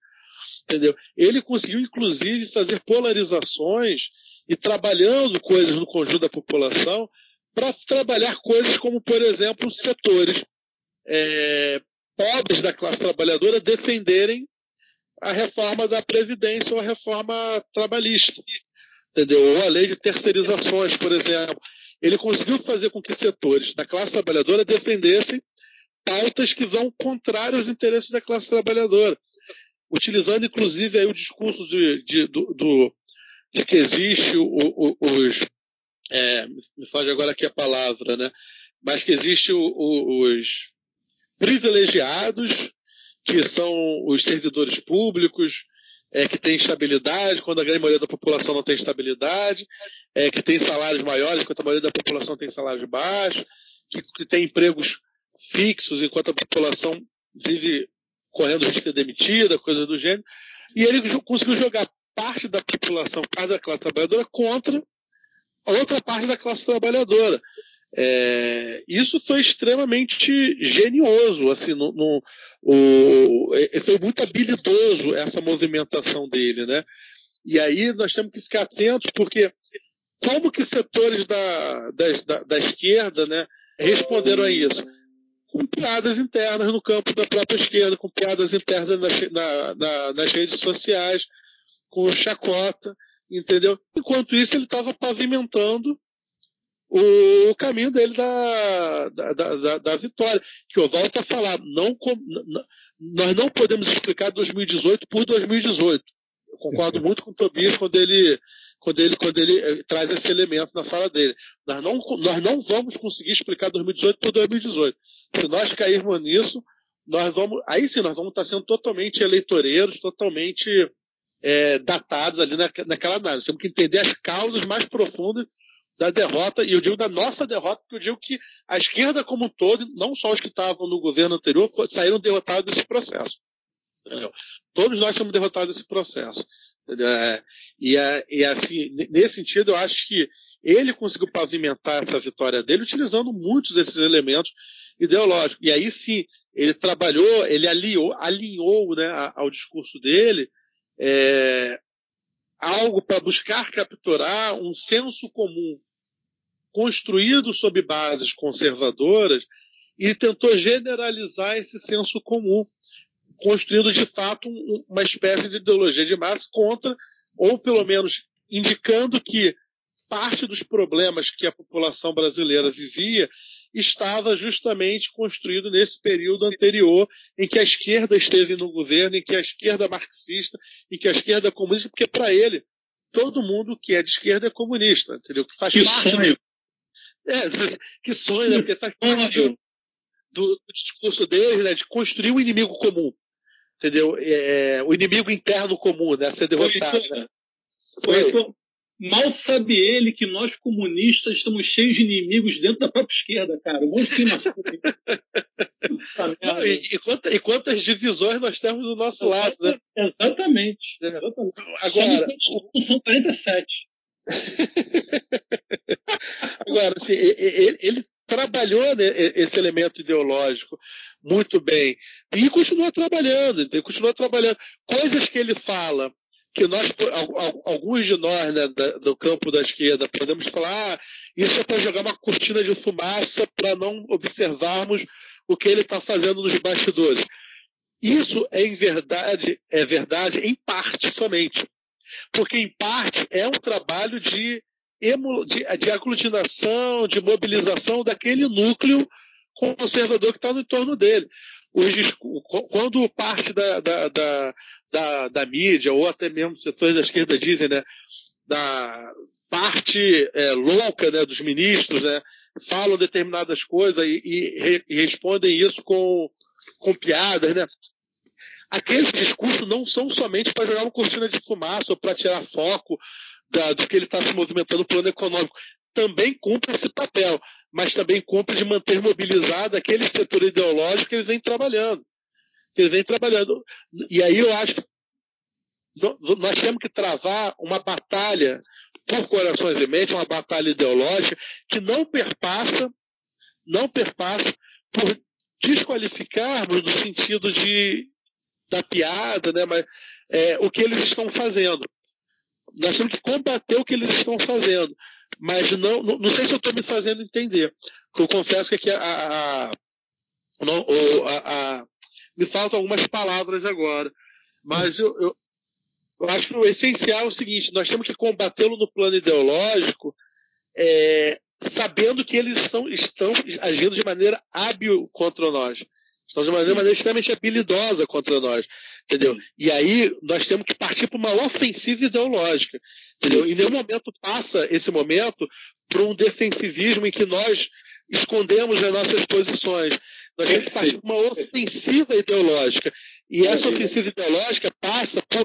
Entendeu? Ele conseguiu, inclusive, fazer polarizações e trabalhando coisas no conjunto da população para trabalhar coisas como, por exemplo, setores é, pobres da classe trabalhadora defenderem a reforma da Previdência ou a reforma trabalhista, entendeu? Ou a lei de terceirizações, por exemplo. Ele conseguiu fazer com que setores da classe trabalhadora defendessem pautas que vão contrário aos interesses da classe trabalhadora, utilizando inclusive aí o discurso de, de, do, do, de que existe o, o, os. É, me foge agora aqui a palavra, né? Mas que existe os privilegiados, que são os servidores públicos, é, que têm estabilidade, quando a grande maioria da população não tem estabilidade, é, que tem salários maiores, enquanto a maioria da população tem salários baixos, que, que tem empregos fixos, enquanto a população vive correndo risco de ser demitida, coisas do gênero. E ele conseguiu jogar parte da população, parte da classe trabalhadora, contra outra parte da classe trabalhadora. É, isso foi extremamente genioso, assim, no, no, o, foi muito habilidoso essa movimentação dele, né? E aí nós temos que ficar atentos, porque como que setores da, da, da, esquerda né, responderam a isso? Com piadas internas no campo da própria esquerda, com piadas internas na, na, nas redes sociais, com chacota, entendeu? Enquanto isso, ele estava pavimentando o caminho dele da, da, da, da, vitória. Que eu volto a falar, não, nós não podemos explicar 2018 por 2018. Eu concordo muito com o Tobias quando ele, quando ele, quando ele eh, traz esse elemento na fala dele. Nós não, nós não vamos conseguir explicar 2018 por 2018. Se nós cairmos nisso, nós vamos, aí sim, nós vamos estar sendo totalmente eleitoreiros, totalmente é, datados ali na, naquela análise. Temos que entender as causas mais profundas da derrota, e eu digo da nossa derrota, porque eu digo que a esquerda como um todo, não só os que estavam no governo anterior, saíram derrotados desse processo. Entendeu? Todos nós somos derrotados desse processo. É, e, é, e assim, nesse sentido, eu acho que ele conseguiu pavimentar essa vitória dele utilizando muitos desses elementos ideológicos. E aí sim, ele trabalhou, ele alinhou, alinhou né, ao discurso dele é, algo para buscar capturar um senso comum construído sob bases conservadoras e tentou generalizar esse senso comum, construindo de fato uma espécie de ideologia de massa contra, ou pelo menos indicando que parte dos problemas que a população brasileira vivia estava justamente construído nesse período anterior em que a esquerda esteve no governo, em que a esquerda marxista, em que a esquerda comunista, porque para ele todo mundo que é de esquerda é comunista, entendeu? Que faz que parte sonho. é, que sonho, né? Porque faz parte do, do, discurso dele, né? De construir um inimigo comum. Entendeu? É, o inimigo interno comum, né? Ser derrotado. Foi, né? foi. Foi, Mal sabe ele que nós comunistas estamos cheios de inimigos dentro da própria esquerda, cara. Monte de Não, e, e, quantas, e, quantas, divisões nós temos do nosso lado, né? Exatamente. exatamente. Agora, são 47. Agora, assim, ele, ele trabalhou né, esse elemento ideológico muito bem e continua trabalhando, ele continua trabalhando. Coisas que ele fala que nós, alguns de nós né, do campo da esquerda, podemos falar, ah, isso é para jogar uma cortina de fumaça para não observarmos o que ele está fazendo nos bastidores. Isso é em verdade, é verdade em parte somente. Porque em parte é um trabalho de, de, de aglutinação, de mobilização daquele núcleo conservador que está no entorno dele. Os, quando parte da, da, da, da, da mídia, ou até mesmo setores da esquerda dizem, né, da parte é, louca né, dos ministros, né, falam determinadas coisas e, e, e respondem isso com, com piadas, né? Aqueles discursos não são somente para jogar uma cortina de fumaça ou para tirar foco da, do que ele está se movimentando no plano econômico. Também cumpre esse papel, mas também cumpre de manter mobilizado aquele setor ideológico que eles vêm trabalhando que eles vêm trabalhando. E aí eu acho que nós temos que travar uma batalha por corações e mentes, uma batalha ideológica que não perpassa, não perpassa por desqualificarmos no sentido de da piada, né, mas é, o que eles estão fazendo. Nós temos que combater o que eles estão fazendo, mas não, não, não sei se eu estou me fazendo entender. Eu confesso que aqui a, a, a, a me faltam algumas palavras agora. Mas eu, eu, eu, acho que o essencial é o seguinte: nós temos que combatê-lo no plano ideológico, é, sabendo que eles são, estão agindo de maneira hábil contra nós. Estão de maneira, maneira extremamente habilidosa contra nós, entendeu? E aí nós temos que partir para uma ofensiva ideológica, entendeu? Em nenhum momento passa esse momento para um defensivismo em que nós escondemos as nossas posições. Nós temos que partir para uma ofensiva ideológica. E essa ofensiva ideológica passa por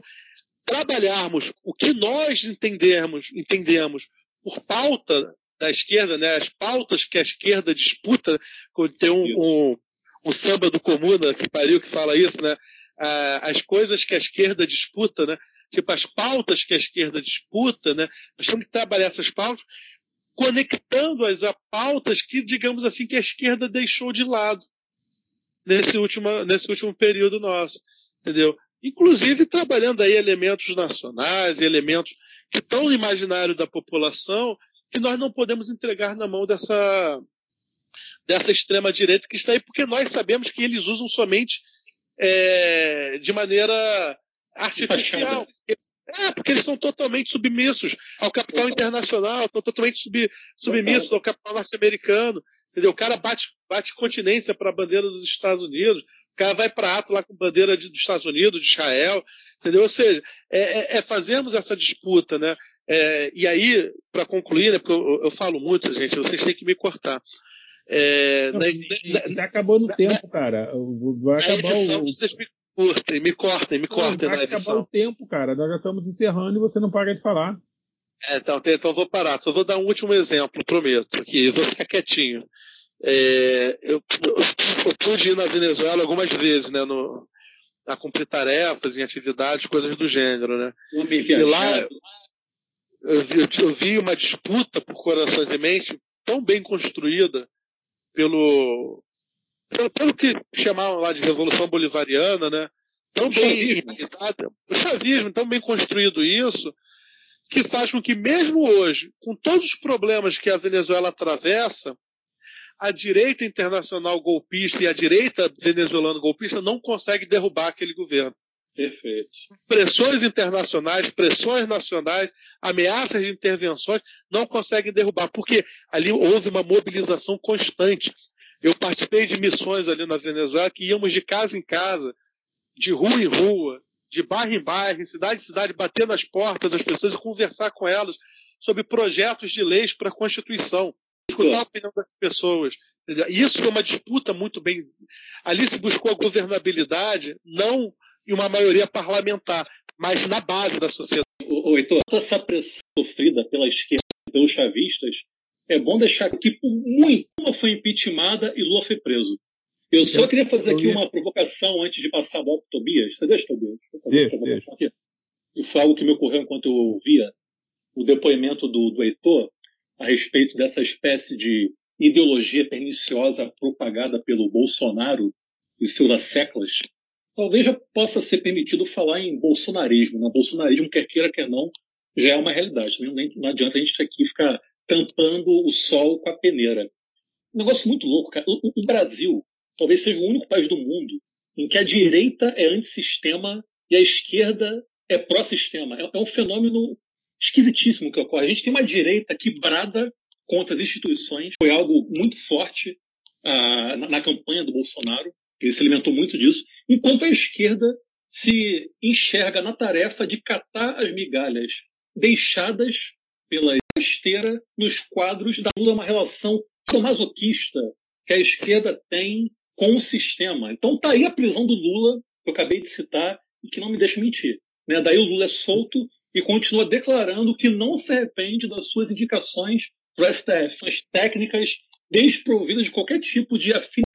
trabalharmos o que nós entendemos, entendemos por pauta da esquerda, né, as pautas que a esquerda disputa, tem um, um, um samba do Comuna que pariu que fala isso, né, as coisas que a esquerda disputa, né, tipo as pautas que a esquerda disputa, né, nós temos que trabalhar essas pautas conectando-as a pautas que, digamos assim, que a esquerda deixou de lado nesse último, nesse último período nosso, entendeu? inclusive trabalhando aí elementos nacionais, elementos que estão no imaginário da população, que nós não podemos entregar na mão dessa, dessa extrema direita que está aí, porque nós sabemos que eles usam somente é, de maneira artificial. É, porque eles são totalmente submissos ao capital internacional, estão totalmente sub, submissos ao capital norte-americano. Entendeu? O cara bate, bate continência para a bandeira dos Estados Unidos, o cara vai para ato lá com bandeira de, dos Estados Unidos, de Israel, entendeu? Ou seja, é, é, é fazermos essa disputa, né? É, e aí, para concluir, né, porque eu, eu, falo muito, gente, vocês têm que me cortar. É, Não, na, na, tá acabando o tempo, cara. Vai acabar edição, o... vocês me curtem, me cortem, me cortem na edição. Vai acabar o tempo, cara. Nós já estamos encerrando e você não para de falar. É, então, então vou parar. Só vou dar um último exemplo, prometo. Aqui, vou ficar quietinho. É, eu, eu, eu, pude ir na Venezuela algumas vezes, né, no, a cumprir tarefas, em atividades, coisas do gênero, né? E lá eu vi, eu vi uma disputa por corações e mente tão bem construída pelo, pelo, pelo que chamavam lá de Revolução Bolivariana, né? Tão bem realizada, o chavismo, tão bem construído isso, que faz com que mesmo hoje, com todos os problemas que a Venezuela atravessa, a direita internacional golpista e a direita venezuelana golpista não consegue derrubar aquele governo. Perfeito. Pressões internacionais, pressões nacionais, ameaças de intervenções não conseguem derrubar, porque ali houve uma mobilização constante. Eu participei de missões ali na Venezuela que íamos de casa em casa, de rua em rua, de bairro em bairro, cidade em cidade, bater nas portas das pessoas e conversar com elas sobre projetos de leis para a Constituição escutar a opinião das pessoas. E isso foi uma disputa muito bem. Ali se buscou a governabilidade, não em uma maioria parlamentar, mas na base da sociedade. O, Heitor, essa pressão sofrida pela esquerda, pelos chavistas, é bom deixar aqui por muito. Lula foi impeachmentada e Lula foi preso. Eu só queria fazer aqui uma provocação antes de passar a bola para Tobias. Você deixa, Tobias? Deixa, deixa. Aqui. E foi algo que me ocorreu enquanto eu ouvia o depoimento do, do Heitor a respeito dessa espécie de ideologia perniciosa propagada pelo Bolsonaro e seus asseclas, talvez já possa ser permitido falar em bolsonarismo. Né? Bolsonarismo, quer queira, quer não, já é uma realidade. Não, não adianta a gente aqui ficar tampando o sol com a peneira. Um negócio muito louco, cara. O, o Brasil talvez seja o único país do mundo em que a direita é antissistema e a esquerda é pró-sistema. É, é um fenômeno esquisitíssimo que ocorre. A gente tem uma direita quebrada contra as instituições. Foi algo muito forte uh, na, na, campanha do Bolsonaro. Ele se alimentou muito disso. Enquanto a esquerda se enxerga na tarefa de catar as migalhas deixadas pela esteira nos quadros da Lula, uma relação masoquista que a esquerda tem com o sistema. Então tá aí a prisão do Lula, que eu acabei de citar, e que não me deixa mentir. Né? Daí o Lula é solto e continua declarando que não se arrepende das suas indicações para o STF, as técnicas desprovidas de qualquer tipo de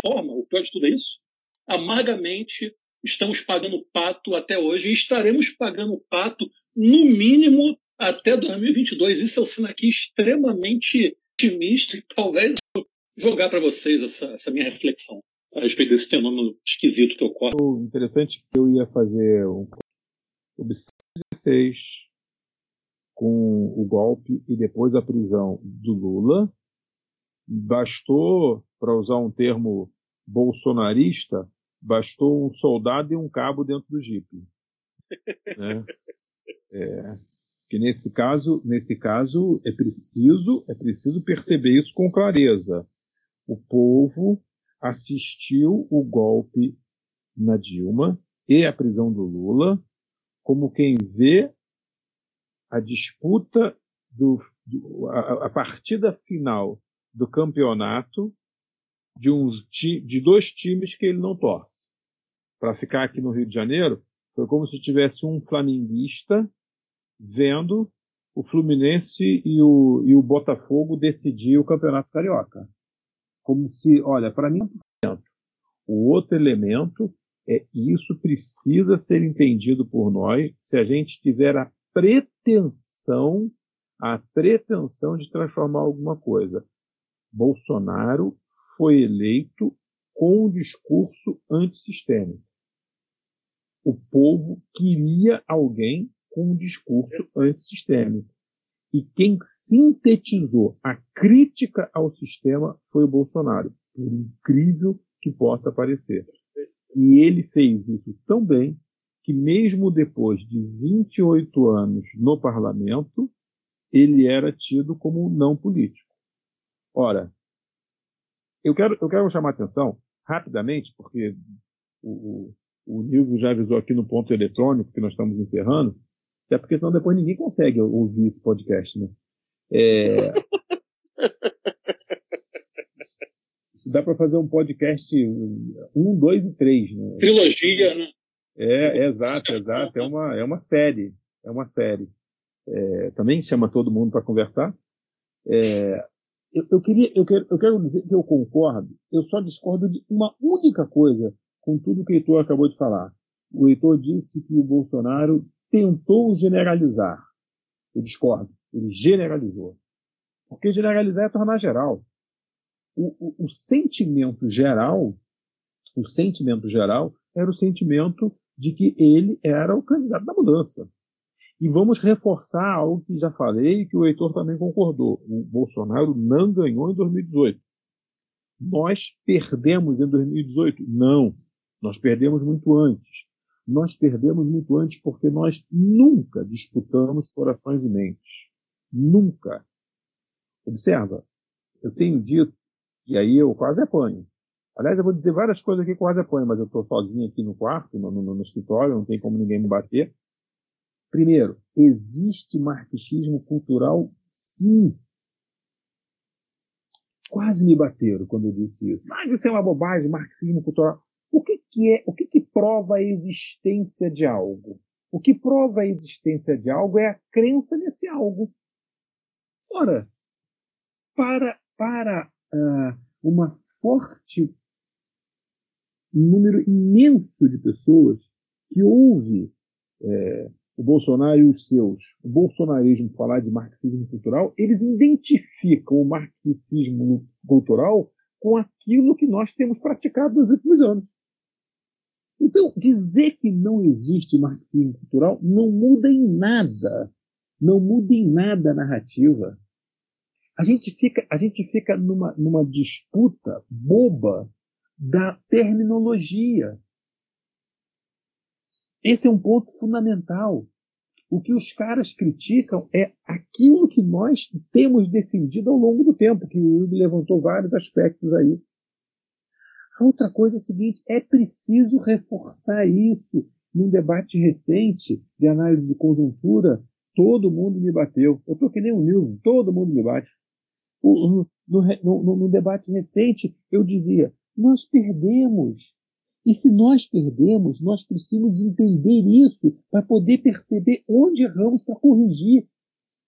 forma. O pior de tudo é isso. Amargamente estamos pagando pato até hoje e estaremos pagando pato no mínimo até 2022. Isso é um sino aqui extremamente otimista e talvez jogar para vocês essa, essa, minha reflexão a respeito desse fenômeno esquisito que ocorre. O interessante que eu ia fazer um 16 com o golpe e depois a prisão do Lula. Bastou, para usar um termo bolsonarista, bastou um soldado e um cabo dentro do jipe. né? É, que nesse caso, nesse caso é preciso, é preciso perceber isso com clareza. O povo assistiu o golpe na Dilma e a prisão do Lula como quem vê a disputa do, do a, a, partida final do campeonato de, um, de dois times que ele não torce. Para ficar aqui no Rio de Janeiro, foi como se tivesse um flamenguista vendo o Fluminense e o, e o Botafogo decidir o Campeonato Carioca. Como se, olha, para mim, o outro elemento é isso precisa ser entendido por nós se a gente tiver a pretensão, a pretensão de transformar alguma coisa. Bolsonaro foi eleito com um discurso antissistêmico. O povo queria alguém com um discurso antissistêmico. E quem sintetizou a crítica ao sistema foi o Bolsonaro, por incrível que possa parecer. E ele fez isso tão bem que, mesmo depois de 28 anos no parlamento, ele era tido como não político. Ora, eu quero, eu quero chamar a atenção rapidamente, porque o, o, o Nilvio já avisou aqui no ponto eletrônico que nós estamos encerrando, até porque senão depois ninguém consegue ouvir esse podcast, né? É... Dá para fazer um podcast um, dois e três, né? Trilogia, né? É, é exato, exato. É uma, é uma série. É uma série. É, também chama todo mundo para conversar. É, eu, eu, queria, eu, quero, eu quero dizer que eu concordo, eu só discordo de uma única coisa com tudo que o Heitor acabou de falar. O Heitor disse que o Bolsonaro tentou generalizar. Eu discordo. Ele generalizou. Porque generalizar é tornar geral. O, o, o, sentimento geral, o sentimento geral era o sentimento de que ele era o candidato da mudança. E vamos reforçar algo que já falei e que o Heitor também concordou. O Bolsonaro não ganhou em 2018. Nós perdemos em 2018? Não. Nós perdemos muito antes. Nós perdemos muito antes porque nós nunca disputamos corações e mentes. Nunca. Observa, eu tenho dito, e aí eu quase apanho. Aliás, eu vou dizer várias coisas aqui que quase apanho, mas eu estou sozinho aqui no quarto, no, no, no escritório, não tem como ninguém me bater. Primeiro, existe marxismo cultural? Sim. Quase me bateram quando eu disse isso. Mas isso é uma bobagem, marxismo cultural. O que, que é, o que, que prova a existência de algo? O que prova a existência de algo é a crença nesse algo. Ora, para, para uh, uma forte número imenso de pessoas que ouve é, o Bolsonaro e os seus, o bolsonarismo falar de marxismo cultural, eles identificam o marxismo cultural com aquilo que nós temos praticado nos últimos anos. Então, dizer que não existe marxismo cultural não muda em nada, não muda em nada a narrativa. A gente fica, a gente fica numa, numa disputa boba da terminologia. Esse é um ponto fundamental. O que os caras criticam é aquilo que nós temos defendido ao longo do tempo, que o Yuri levantou vários aspectos aí. A outra coisa é a seguinte: é preciso reforçar isso. Num debate recente de análise de conjuntura, todo mundo me bateu. Eu estou que nem o Nilvio, todo mundo me bate. No, no, no, no debate recente, eu dizia: nós perdemos e se nós perdemos, nós precisamos entender isso para poder perceber onde erramos para corrigir.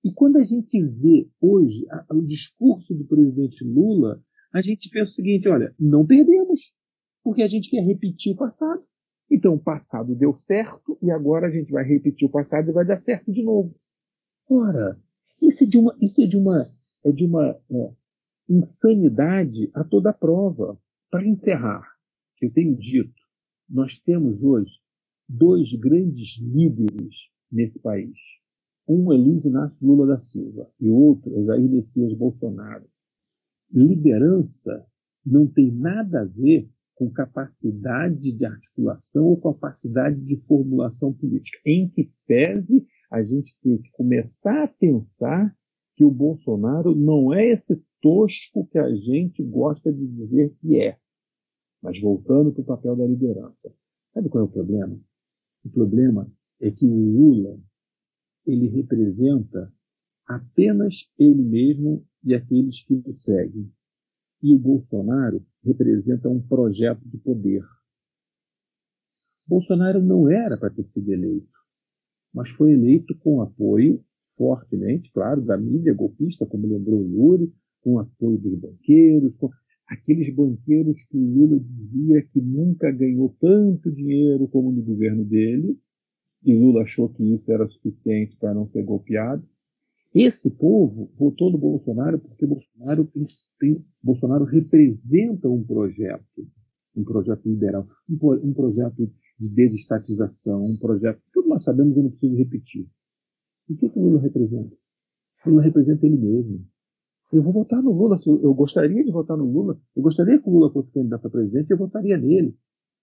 E quando a gente vê hoje a, o discurso do presidente Lula, a gente pensa o seguinte: olha, não perdemos, porque a gente quer repetir o passado. Então, o passado deu certo e agora a gente vai repetir o passado e vai dar certo de novo. Ora, isso é de uma, isso é de uma, é de uma é, insanidade a toda prova. Para encerrar, eu tenho dito, nós temos hoje dois grandes líderes nesse país. Um é Luiz Inácio Lula da Silva e o outro é Jair Messias Bolsonaro. Liderança não tem nada a ver com capacidade de articulação ou capacidade de formulação política. Em que pese a gente tem que começar a pensar que o Bolsonaro não é esse tosco que a gente gosta de dizer que é. Mas voltando para o papel da liderança. Sabe qual é o problema? O problema é que o Lula ele representa apenas ele mesmo e aqueles que o seguem. E o Bolsonaro representa um projeto de poder. Bolsonaro não era para ter sido eleito, mas foi eleito com apoio fortemente, claro, da mídia golpista, como lembrou o Yuri, com apoio dos banqueiros, com aqueles banqueiros que o Lula dizia que nunca ganhou tanto dinheiro como no governo dele, e Lula achou que isso era suficiente para não ser golpeado. Esse povo votou no Bolsonaro porque Bolsonaro, tem, tem, Bolsonaro representa um projeto, um projeto liberal, um, um projeto de desestatização, um projeto. Tudo nós sabemos, eu não preciso repetir. E o que, que o Lula representa? O Lula representa ele mesmo. Eu vou votar no Lula, eu gostaria de votar no Lula, eu gostaria que o Lula fosse candidato a presidente, eu votaria nele.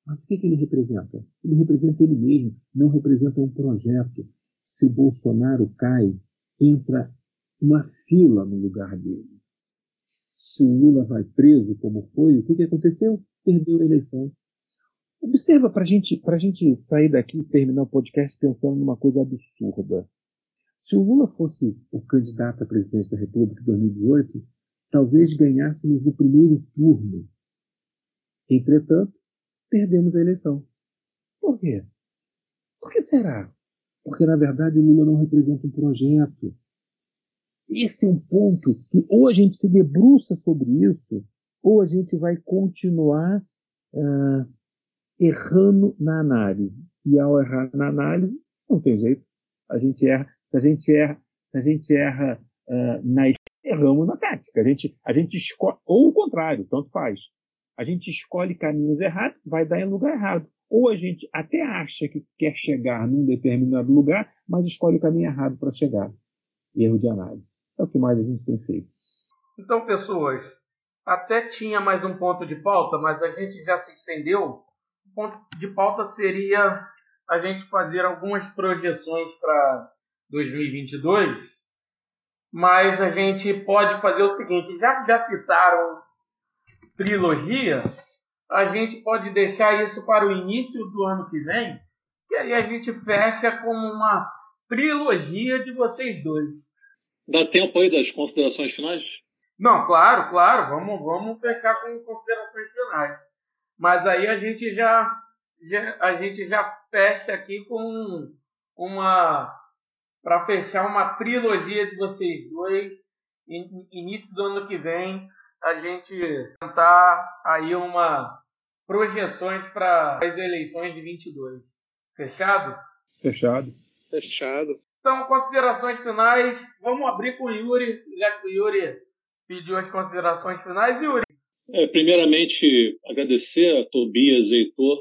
Mas o que, que ele representa? Ele representa ele mesmo, não representa um projeto. Se Bolsonaro cai, entra uma fila no lugar dele. Se o Lula vai preso, como foi, o que, que aconteceu? Perdeu a eleição. Observa para gente, a gente sair daqui e terminar o podcast pensando numa coisa absurda. Se o Lula fosse o candidato a presidente da República em 2018, talvez ganhássemos no primeiro turno. Entretanto, perdemos a eleição. Por quê? Por que será? Porque, na verdade, o Lula não representa um projeto. Esse é um ponto que ou a gente se debruça sobre isso, ou a gente vai continuar uh, errando na análise. E ao errar na análise, não tem jeito. A gente erra se a gente erra, se a gente erra uh, na erramos na tática. A gente, a gente escolhe, ou o contrário, tanto faz. A gente escolhe caminhos errados, vai dar em lugar errado. Ou a gente até acha que quer chegar num determinado lugar, mas escolhe o caminho errado para chegar. Erro de análise. É o que mais a gente tem feito. Então, pessoas, até tinha mais um ponto de pauta, mas a gente já se estendeu. O ponto de pauta seria a gente fazer algumas projeções para 2022, mas a gente pode fazer o seguinte: já já citaram trilogia, a gente pode deixar isso para o início do ano que vem, e aí a gente fecha com uma trilogia de vocês dois. Dá tempo aí das considerações finais? Não, claro, claro, vamos, vamos fechar com considerações finais. Mas aí a gente já, já a gente já fecha aqui com uma para fechar uma trilogia de vocês dois. Início do ano que vem, a gente tentar aí uma projeções para as eleições de 22. Fechado? Fechado. Fechado. Então, considerações finais. Vamos abrir com o Yuri, já que o Yuri pediu as considerações finais. Yuri. É, primeiramente, agradecer a Tobias e Heitor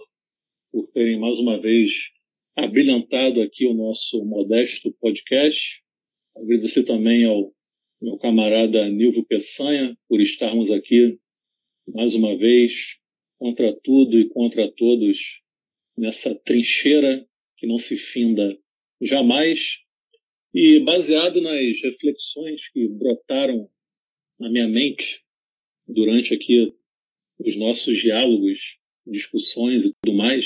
por terem mais uma vez abrilhantado aqui o nosso modesto podcast. Agradecer também ao meu camarada Nilvo Peçanha por estarmos aqui mais uma vez contra tudo e contra todos nessa trincheira que não se finda jamais e baseado nas reflexões que brotaram na minha mente durante aqui os nossos diálogos, discussões e tudo mais,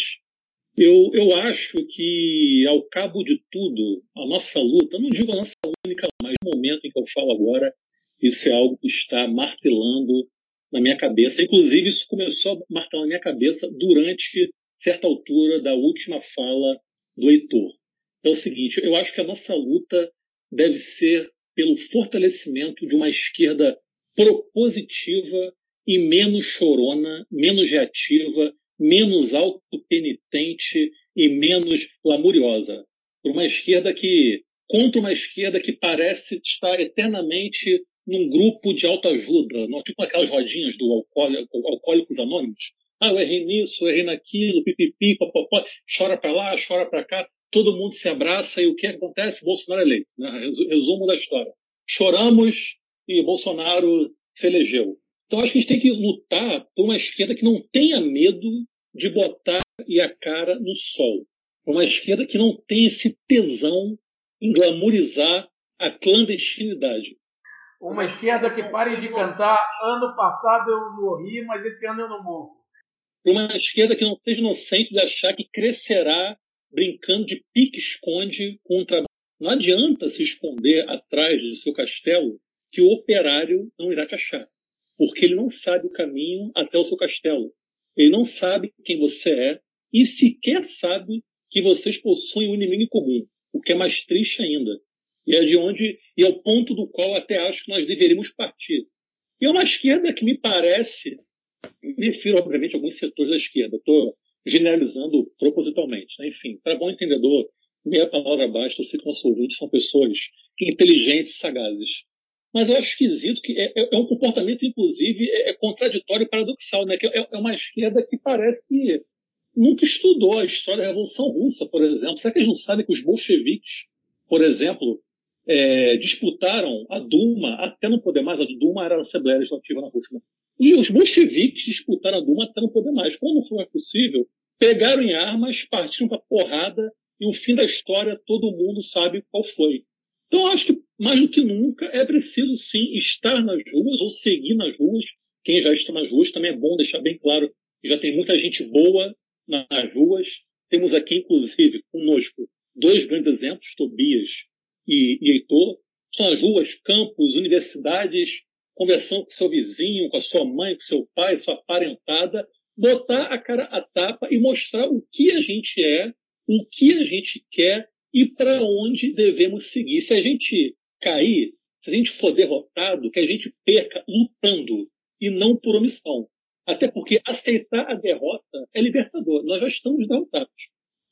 eu, eu acho que, ao cabo de tudo, a nossa luta, não digo a nossa única, mas no momento em que eu falo agora, isso é algo que está martelando na minha cabeça. Inclusive, isso começou a martelar na minha cabeça durante certa altura da última fala do Heitor. É o seguinte, eu acho que a nossa luta deve ser pelo fortalecimento de uma esquerda propositiva e menos chorona, menos reativa, menos autopenitente e menos lamuriosa. Por uma esquerda que, contra uma esquerda que parece estar eternamente num grupo de autoajuda, tipo aquelas rodinhas do Alcoólicos Anônimos. Ah, eu errei nisso, eu errei naquilo, pipipi, papapó, chora para lá, chora para cá, todo mundo se abraça e o que acontece? Bolsonaro é eleito. Né? Resumo da história. Choramos e Bolsonaro se elegeu. Então acho que a gente tem que lutar por uma esquerda que não tenha medo de botar e a cara no sol. Uma esquerda que não tem esse tesão em glamorizar a clandestinidade. Uma esquerda que pare de cantar ano passado eu morri, mas esse ano eu não morro. Uma esquerda que não seja inocente de achar que crescerá brincando de pique-esconde contra. Não adianta se esconder atrás do seu castelo que o operário não irá te achar, porque ele não sabe o caminho até o seu castelo. Ele não sabe quem você é e sequer sabe que vocês possuem um inimigo comum, o que é mais triste ainda. E é de onde e é o ponto do qual até acho que nós deveríamos partir. E é uma esquerda que me parece, me refiro obviamente a alguns setores da esquerda, estou generalizando propositalmente. Né? Enfim, para bom entendedor, meia palavra basta, eu sei que ouvintes são pessoas inteligentes sagazes. Mas eu acho esquisito que é, é, é um comportamento, inclusive, é, é contraditório e paradoxal, né? Que é, é, uma esquerda que parece que nunca estudou a história da Revolução Russa, por exemplo. Será que eles não sabem que os bolcheviques, por exemplo, é, disputaram a Duma até não poder mais? A Duma era a Assembleia Legislativa na Rússia. Né? E os bolcheviques disputaram a Duma até não poder mais. Quando foi possível, pegaram em armas, partiram para porrada e o fim da história todo mundo sabe qual foi. Então, acho que mais do que nunca é preciso sim estar nas ruas ou seguir nas ruas. Quem já está nas ruas também é bom deixar bem claro que já tem muita gente boa nas ruas. Temos aqui, inclusive, conosco dois grandes exemplos, Tobias e, e Heitor. Estão nas ruas, campos, universidades, conversando com seu vizinho, com a sua mãe, com seu pai, sua parentada, botar a cara a tapa e mostrar o que a gente é, o que a gente quer e para onde devemos seguir. Se a gente cair, se a gente for derrotado, que a gente perca lutando e não por omissão. Até porque aceitar a derrota é libertador. Nós já estamos derrotados.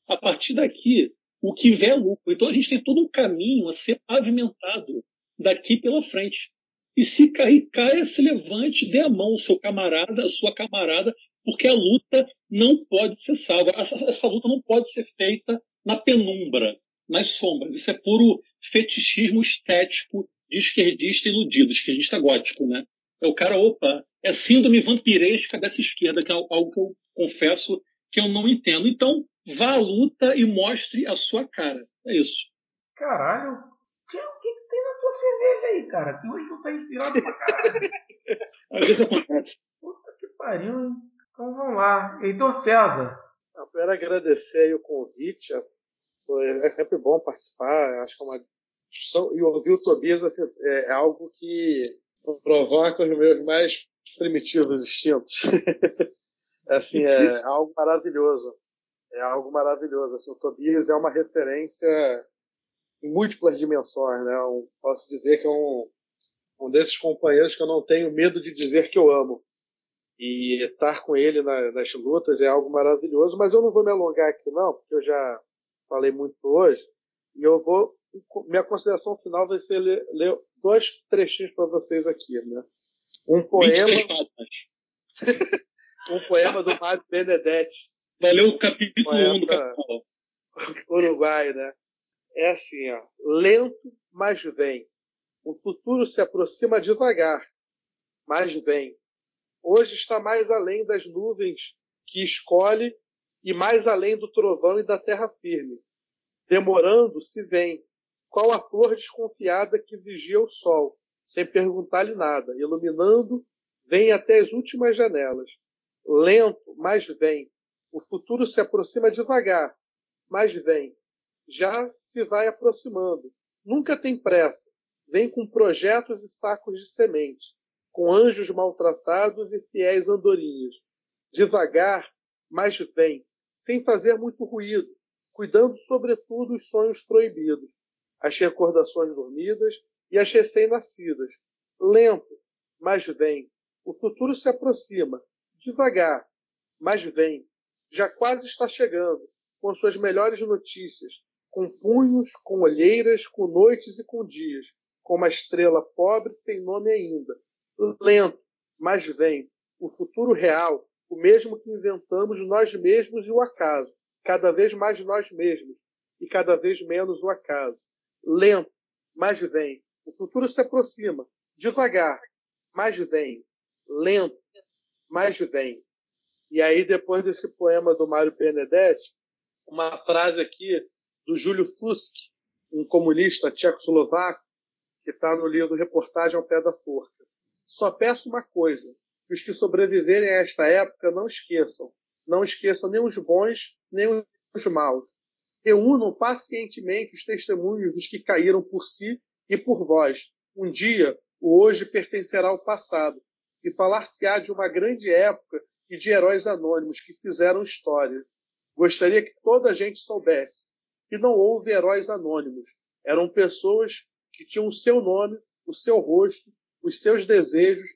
A partir daqui, o que vier é lucro. Então a gente tem todo um caminho a ser pavimentado daqui pela frente. E se cair, caia, se levante, dê a mão ao seu camarada, à sua camarada, porque a luta não pode ser salva. Essa, essa luta não pode ser feita na penumbra, nas sombras. Isso é puro fetichismo estético de esquerdista iludido, esquerdista gótico, né? É o cara, opa, é síndrome vampiresca dessa esquerda, que é algo que eu confesso que eu não entendo. Então, vá à luta e mostre a sua cara. É isso. Caralho, o que, que tem na tua cerveja aí, cara? Que hoje não tá inspirado pra caralho. Às vezes acontece. Puta que pariu, hein? Então vamos lá. Heitor César. Eu quero agradecer o convite. Foi, é sempre bom participar. Acho que é uma discussão. E ouvir o Tobias assim, é, é algo que provoca os meus mais primitivos instintos. assim, é algo maravilhoso. É algo maravilhoso. Assim, o Tobias é uma referência em múltiplas dimensões. Né? Eu posso dizer que é um, um desses companheiros que eu não tenho medo de dizer que eu amo. E estar com ele na, nas lutas é algo maravilhoso, mas eu não vou me alongar aqui não, porque eu já falei muito hoje, e eu vou minha consideração final vai ser ler, ler dois trechinhos para vocês aqui, né? Um poema um poema do Mário Benedetti. Valeu o capítulo 1 um do. Uruguai, né? É assim, ó. Lento, mas vem. O futuro se aproxima devagar, mas vem hoje está mais além das nuvens que escolhe e mais além do trovão e da terra firme. Demorando, se vem, qual a flor desconfiada que vigia o sol, sem perguntar-lhe nada, iluminando, vem até as últimas janelas. Lento, mas vem. O futuro se aproxima devagar, mas vem. Já se vai aproximando. Nunca tem pressa. Vem com projetos e sacos de semente com anjos maltratados e fiéis andorinhas. Devagar, mas vem, sem fazer muito ruído, cuidando sobretudo os sonhos proibidos, as recordações dormidas e as recém-nascidas. Lento, mas vem. O futuro se aproxima, devagar, mas vem. Já quase está chegando, com suas melhores notícias, com punhos, com olheiras, com noites e com dias, com uma estrela pobre sem nome ainda, lento, mas vem. O futuro real, o mesmo que inventamos nós mesmos e o acaso. Cada vez mais nós mesmos e cada vez menos o acaso. Lento, mas vem. O futuro se aproxima, devagar, mas vem. Lento, mas vem. E aí, depois desse poema do Mário Benedetti, uma frase aqui do Júlio Fusk, um comunista tchecoslovaco, que está no livro Reportagem ao Pé da Forca. Só peço uma coisa: que os que sobreviverem a esta época não esqueçam. Não esqueçam nem os bons, nem os maus. Reúnam pacientemente os testemunhos dos que caíram por si e por vós. Um dia, o hoje pertencerá ao passado, e falar-se-á de uma grande época e de heróis anônimos que fizeram história. Gostaria que toda a gente soubesse que não houve heróis anônimos. Eram pessoas que tinham o seu nome, o seu rosto os seus desejos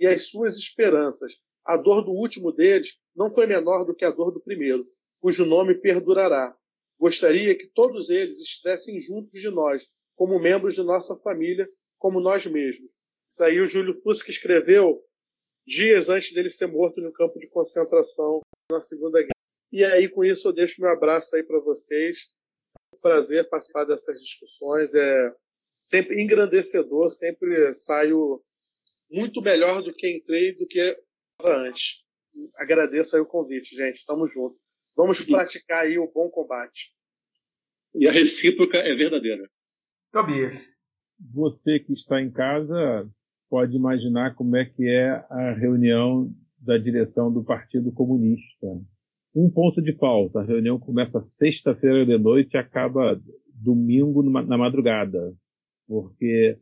e as suas esperanças. A dor do último deles não foi menor do que a dor do primeiro, cujo nome perdurará. Gostaria que todos eles estivessem juntos de nós, como membros de nossa família, como nós mesmos. Isso aí o Júlio Fusca escreveu dias antes dele ser morto no campo de concentração na Segunda Guerra. E aí, com isso, eu deixo meu abraço aí para vocês. É um prazer participar dessas discussões. É sempre engrandecedor, sempre saio muito melhor do que entrei do que antes. Agradeço aí o convite, gente. Tamo junto. Vamos praticar aí o bom combate. E a recíproca é verdadeira. Tobias. Você que está em casa pode imaginar como é que é a reunião da direção do Partido Comunista. Um ponto de pauta. A reunião começa sexta-feira de noite e acaba domingo na madrugada, porque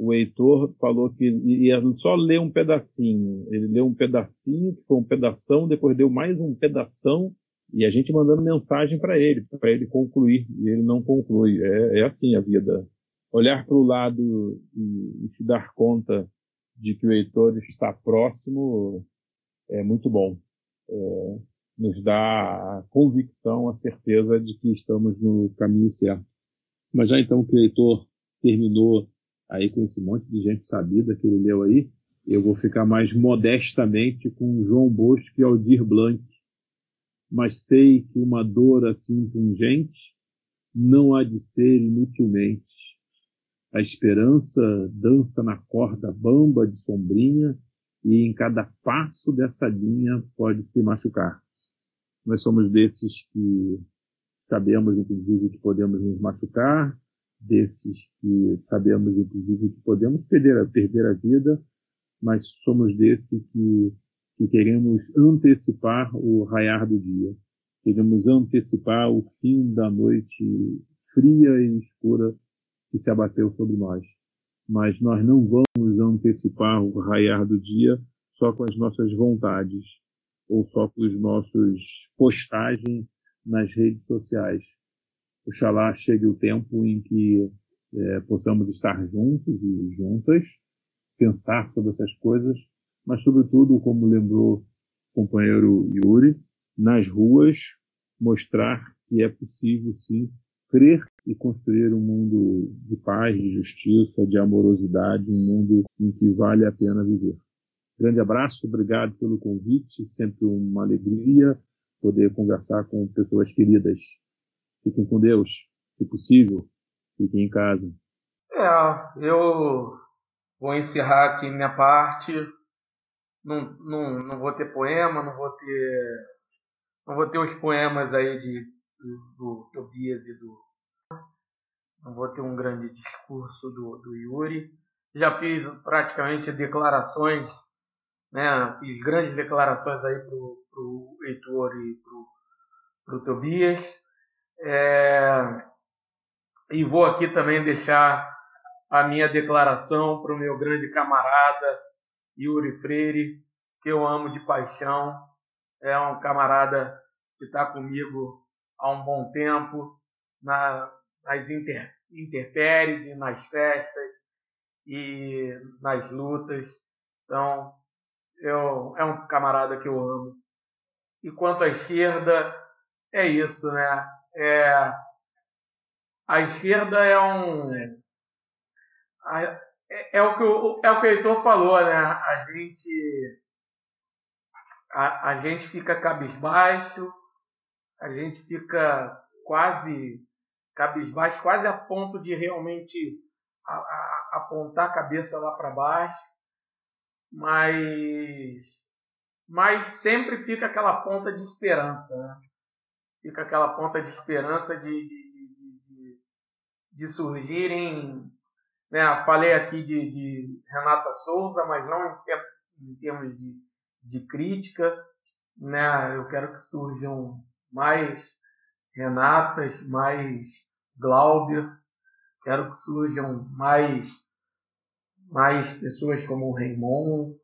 o Heitor falou que ia só ler um pedacinho. Ele leu um pedacinho, que foi um pedação, depois deu mais um pedação, e a gente mandando mensagem para ele, para ele concluir, e ele não conclui. É, é assim a vida. Olhar para o lado e, e se dar conta de que o Heitor está próximo é muito bom. É, nos dá a convicção, a certeza de que estamos no caminho certo. Mas já então que o Heitor terminou aí com esse monte de gente sabida que ele leu aí, eu vou ficar mais modestamente com João Bosco e Aldir Blanc. Mas sei que uma dor assim pungente não há de ser inutilmente. A esperança dança na corda bamba de sombrinha e em cada passo dessa linha pode se machucar. Nós somos desses que sabemos, inclusive, que podemos nos machucar, desses que sabemos, inclusive, que podemos perder a, perder a vida, mas somos desses que, que queremos antecipar o raiar do dia. Queremos antecipar o fim da noite fria e escura que se abateu sobre nós. Mas nós não vamos antecipar o raiar do dia só com as nossas vontades ou só com os nossos postagens nas redes sociais. Oxalá chegue o tempo em que é, possamos estar juntos e juntas, pensar sobre essas coisas, mas sobretudo, como lembrou o companheiro Yuri, nas ruas mostrar que é possível sim crer e construir um mundo de paz, de justiça, de amorosidade, um mundo em que vale a pena viver. Grande abraço, obrigado pelo convite, sempre uma alegria poder conversar com pessoas queridas. Fiquem com Deus, se possível, fiquem em casa. É, eu vou encerrar aqui minha parte. Não, não, não vou ter poema, não vou ter, não vou ter os poemas aí de, do, do Tobias e do. Não vou ter um grande discurso do, do Yuri. Já fiz praticamente declarações né? Fiz grandes declarações aí pro, pro Heitor e pro, pro Tobias. É, e vou aqui também deixar a minha declaração para o meu grande camarada Yuri Freire, que eu amo de paixão. É um camarada que está comigo há um bom tempo na, nas inter, interpéries e nas festas e nas lutas. Então, eu, é um camarada que eu amo. E quanto à esquerda, é isso, né? É, a esquerda é um. É, é, o que o, é o que o Heitor falou, né? A gente. A, a gente fica cabisbaixo, a gente fica quase cabisbaixo, quase a ponto de realmente a, a, apontar a cabeça lá para baixo mas mas sempre fica aquela ponta de esperança, né? Fica aquela ponta de esperança de, de, de, de surgirem. Né? Falei aqui de, Renata Souza, mas não em, termos de, de crítica. Né? Eu quero que surjam mais Renatas, mais Glauber, quero que surjam mais mais pessoas como o Raymond,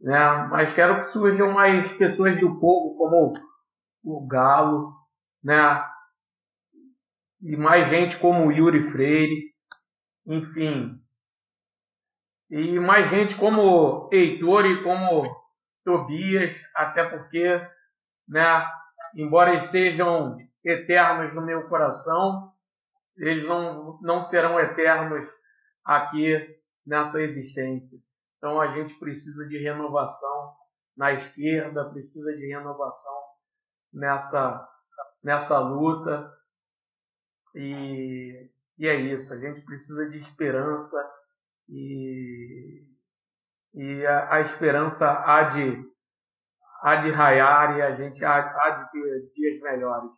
né? mas quero que surjam mais pessoas do povo como o Galo, né? e mais gente como o Yuri Freire, enfim, e mais gente como Heitor e como Tobias, até porque, né, embora eles sejam eternos no meu coração, eles não, não serão eternos aqui nessa existência. Então a gente precisa de renovação na esquerda, precisa de renovação nessa, nessa luta. E, e é isso, a gente precisa de esperança e, e a, a esperança há de, há de raiar e a gente há, há de ter dias melhores.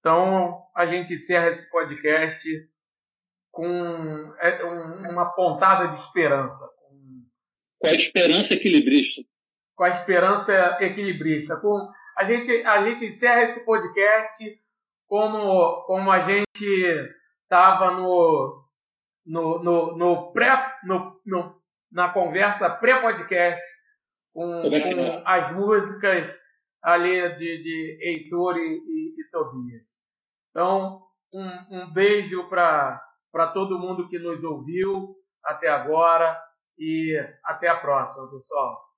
Então, a gente encerra esse podcast com é, uma pontada de esperança. Com a esperança equilibrista. Com a esperança equilibrista. Com, a, gente, a gente encerra esse podcast como, como a gente estava no, no, no, no pré, no, no, na conversa pré-podcast com, com as músicas ali de, de Heitor e, e, e Tobias. Então, um, um beijo para todo mundo que nos ouviu até agora e até a próxima, pessoal.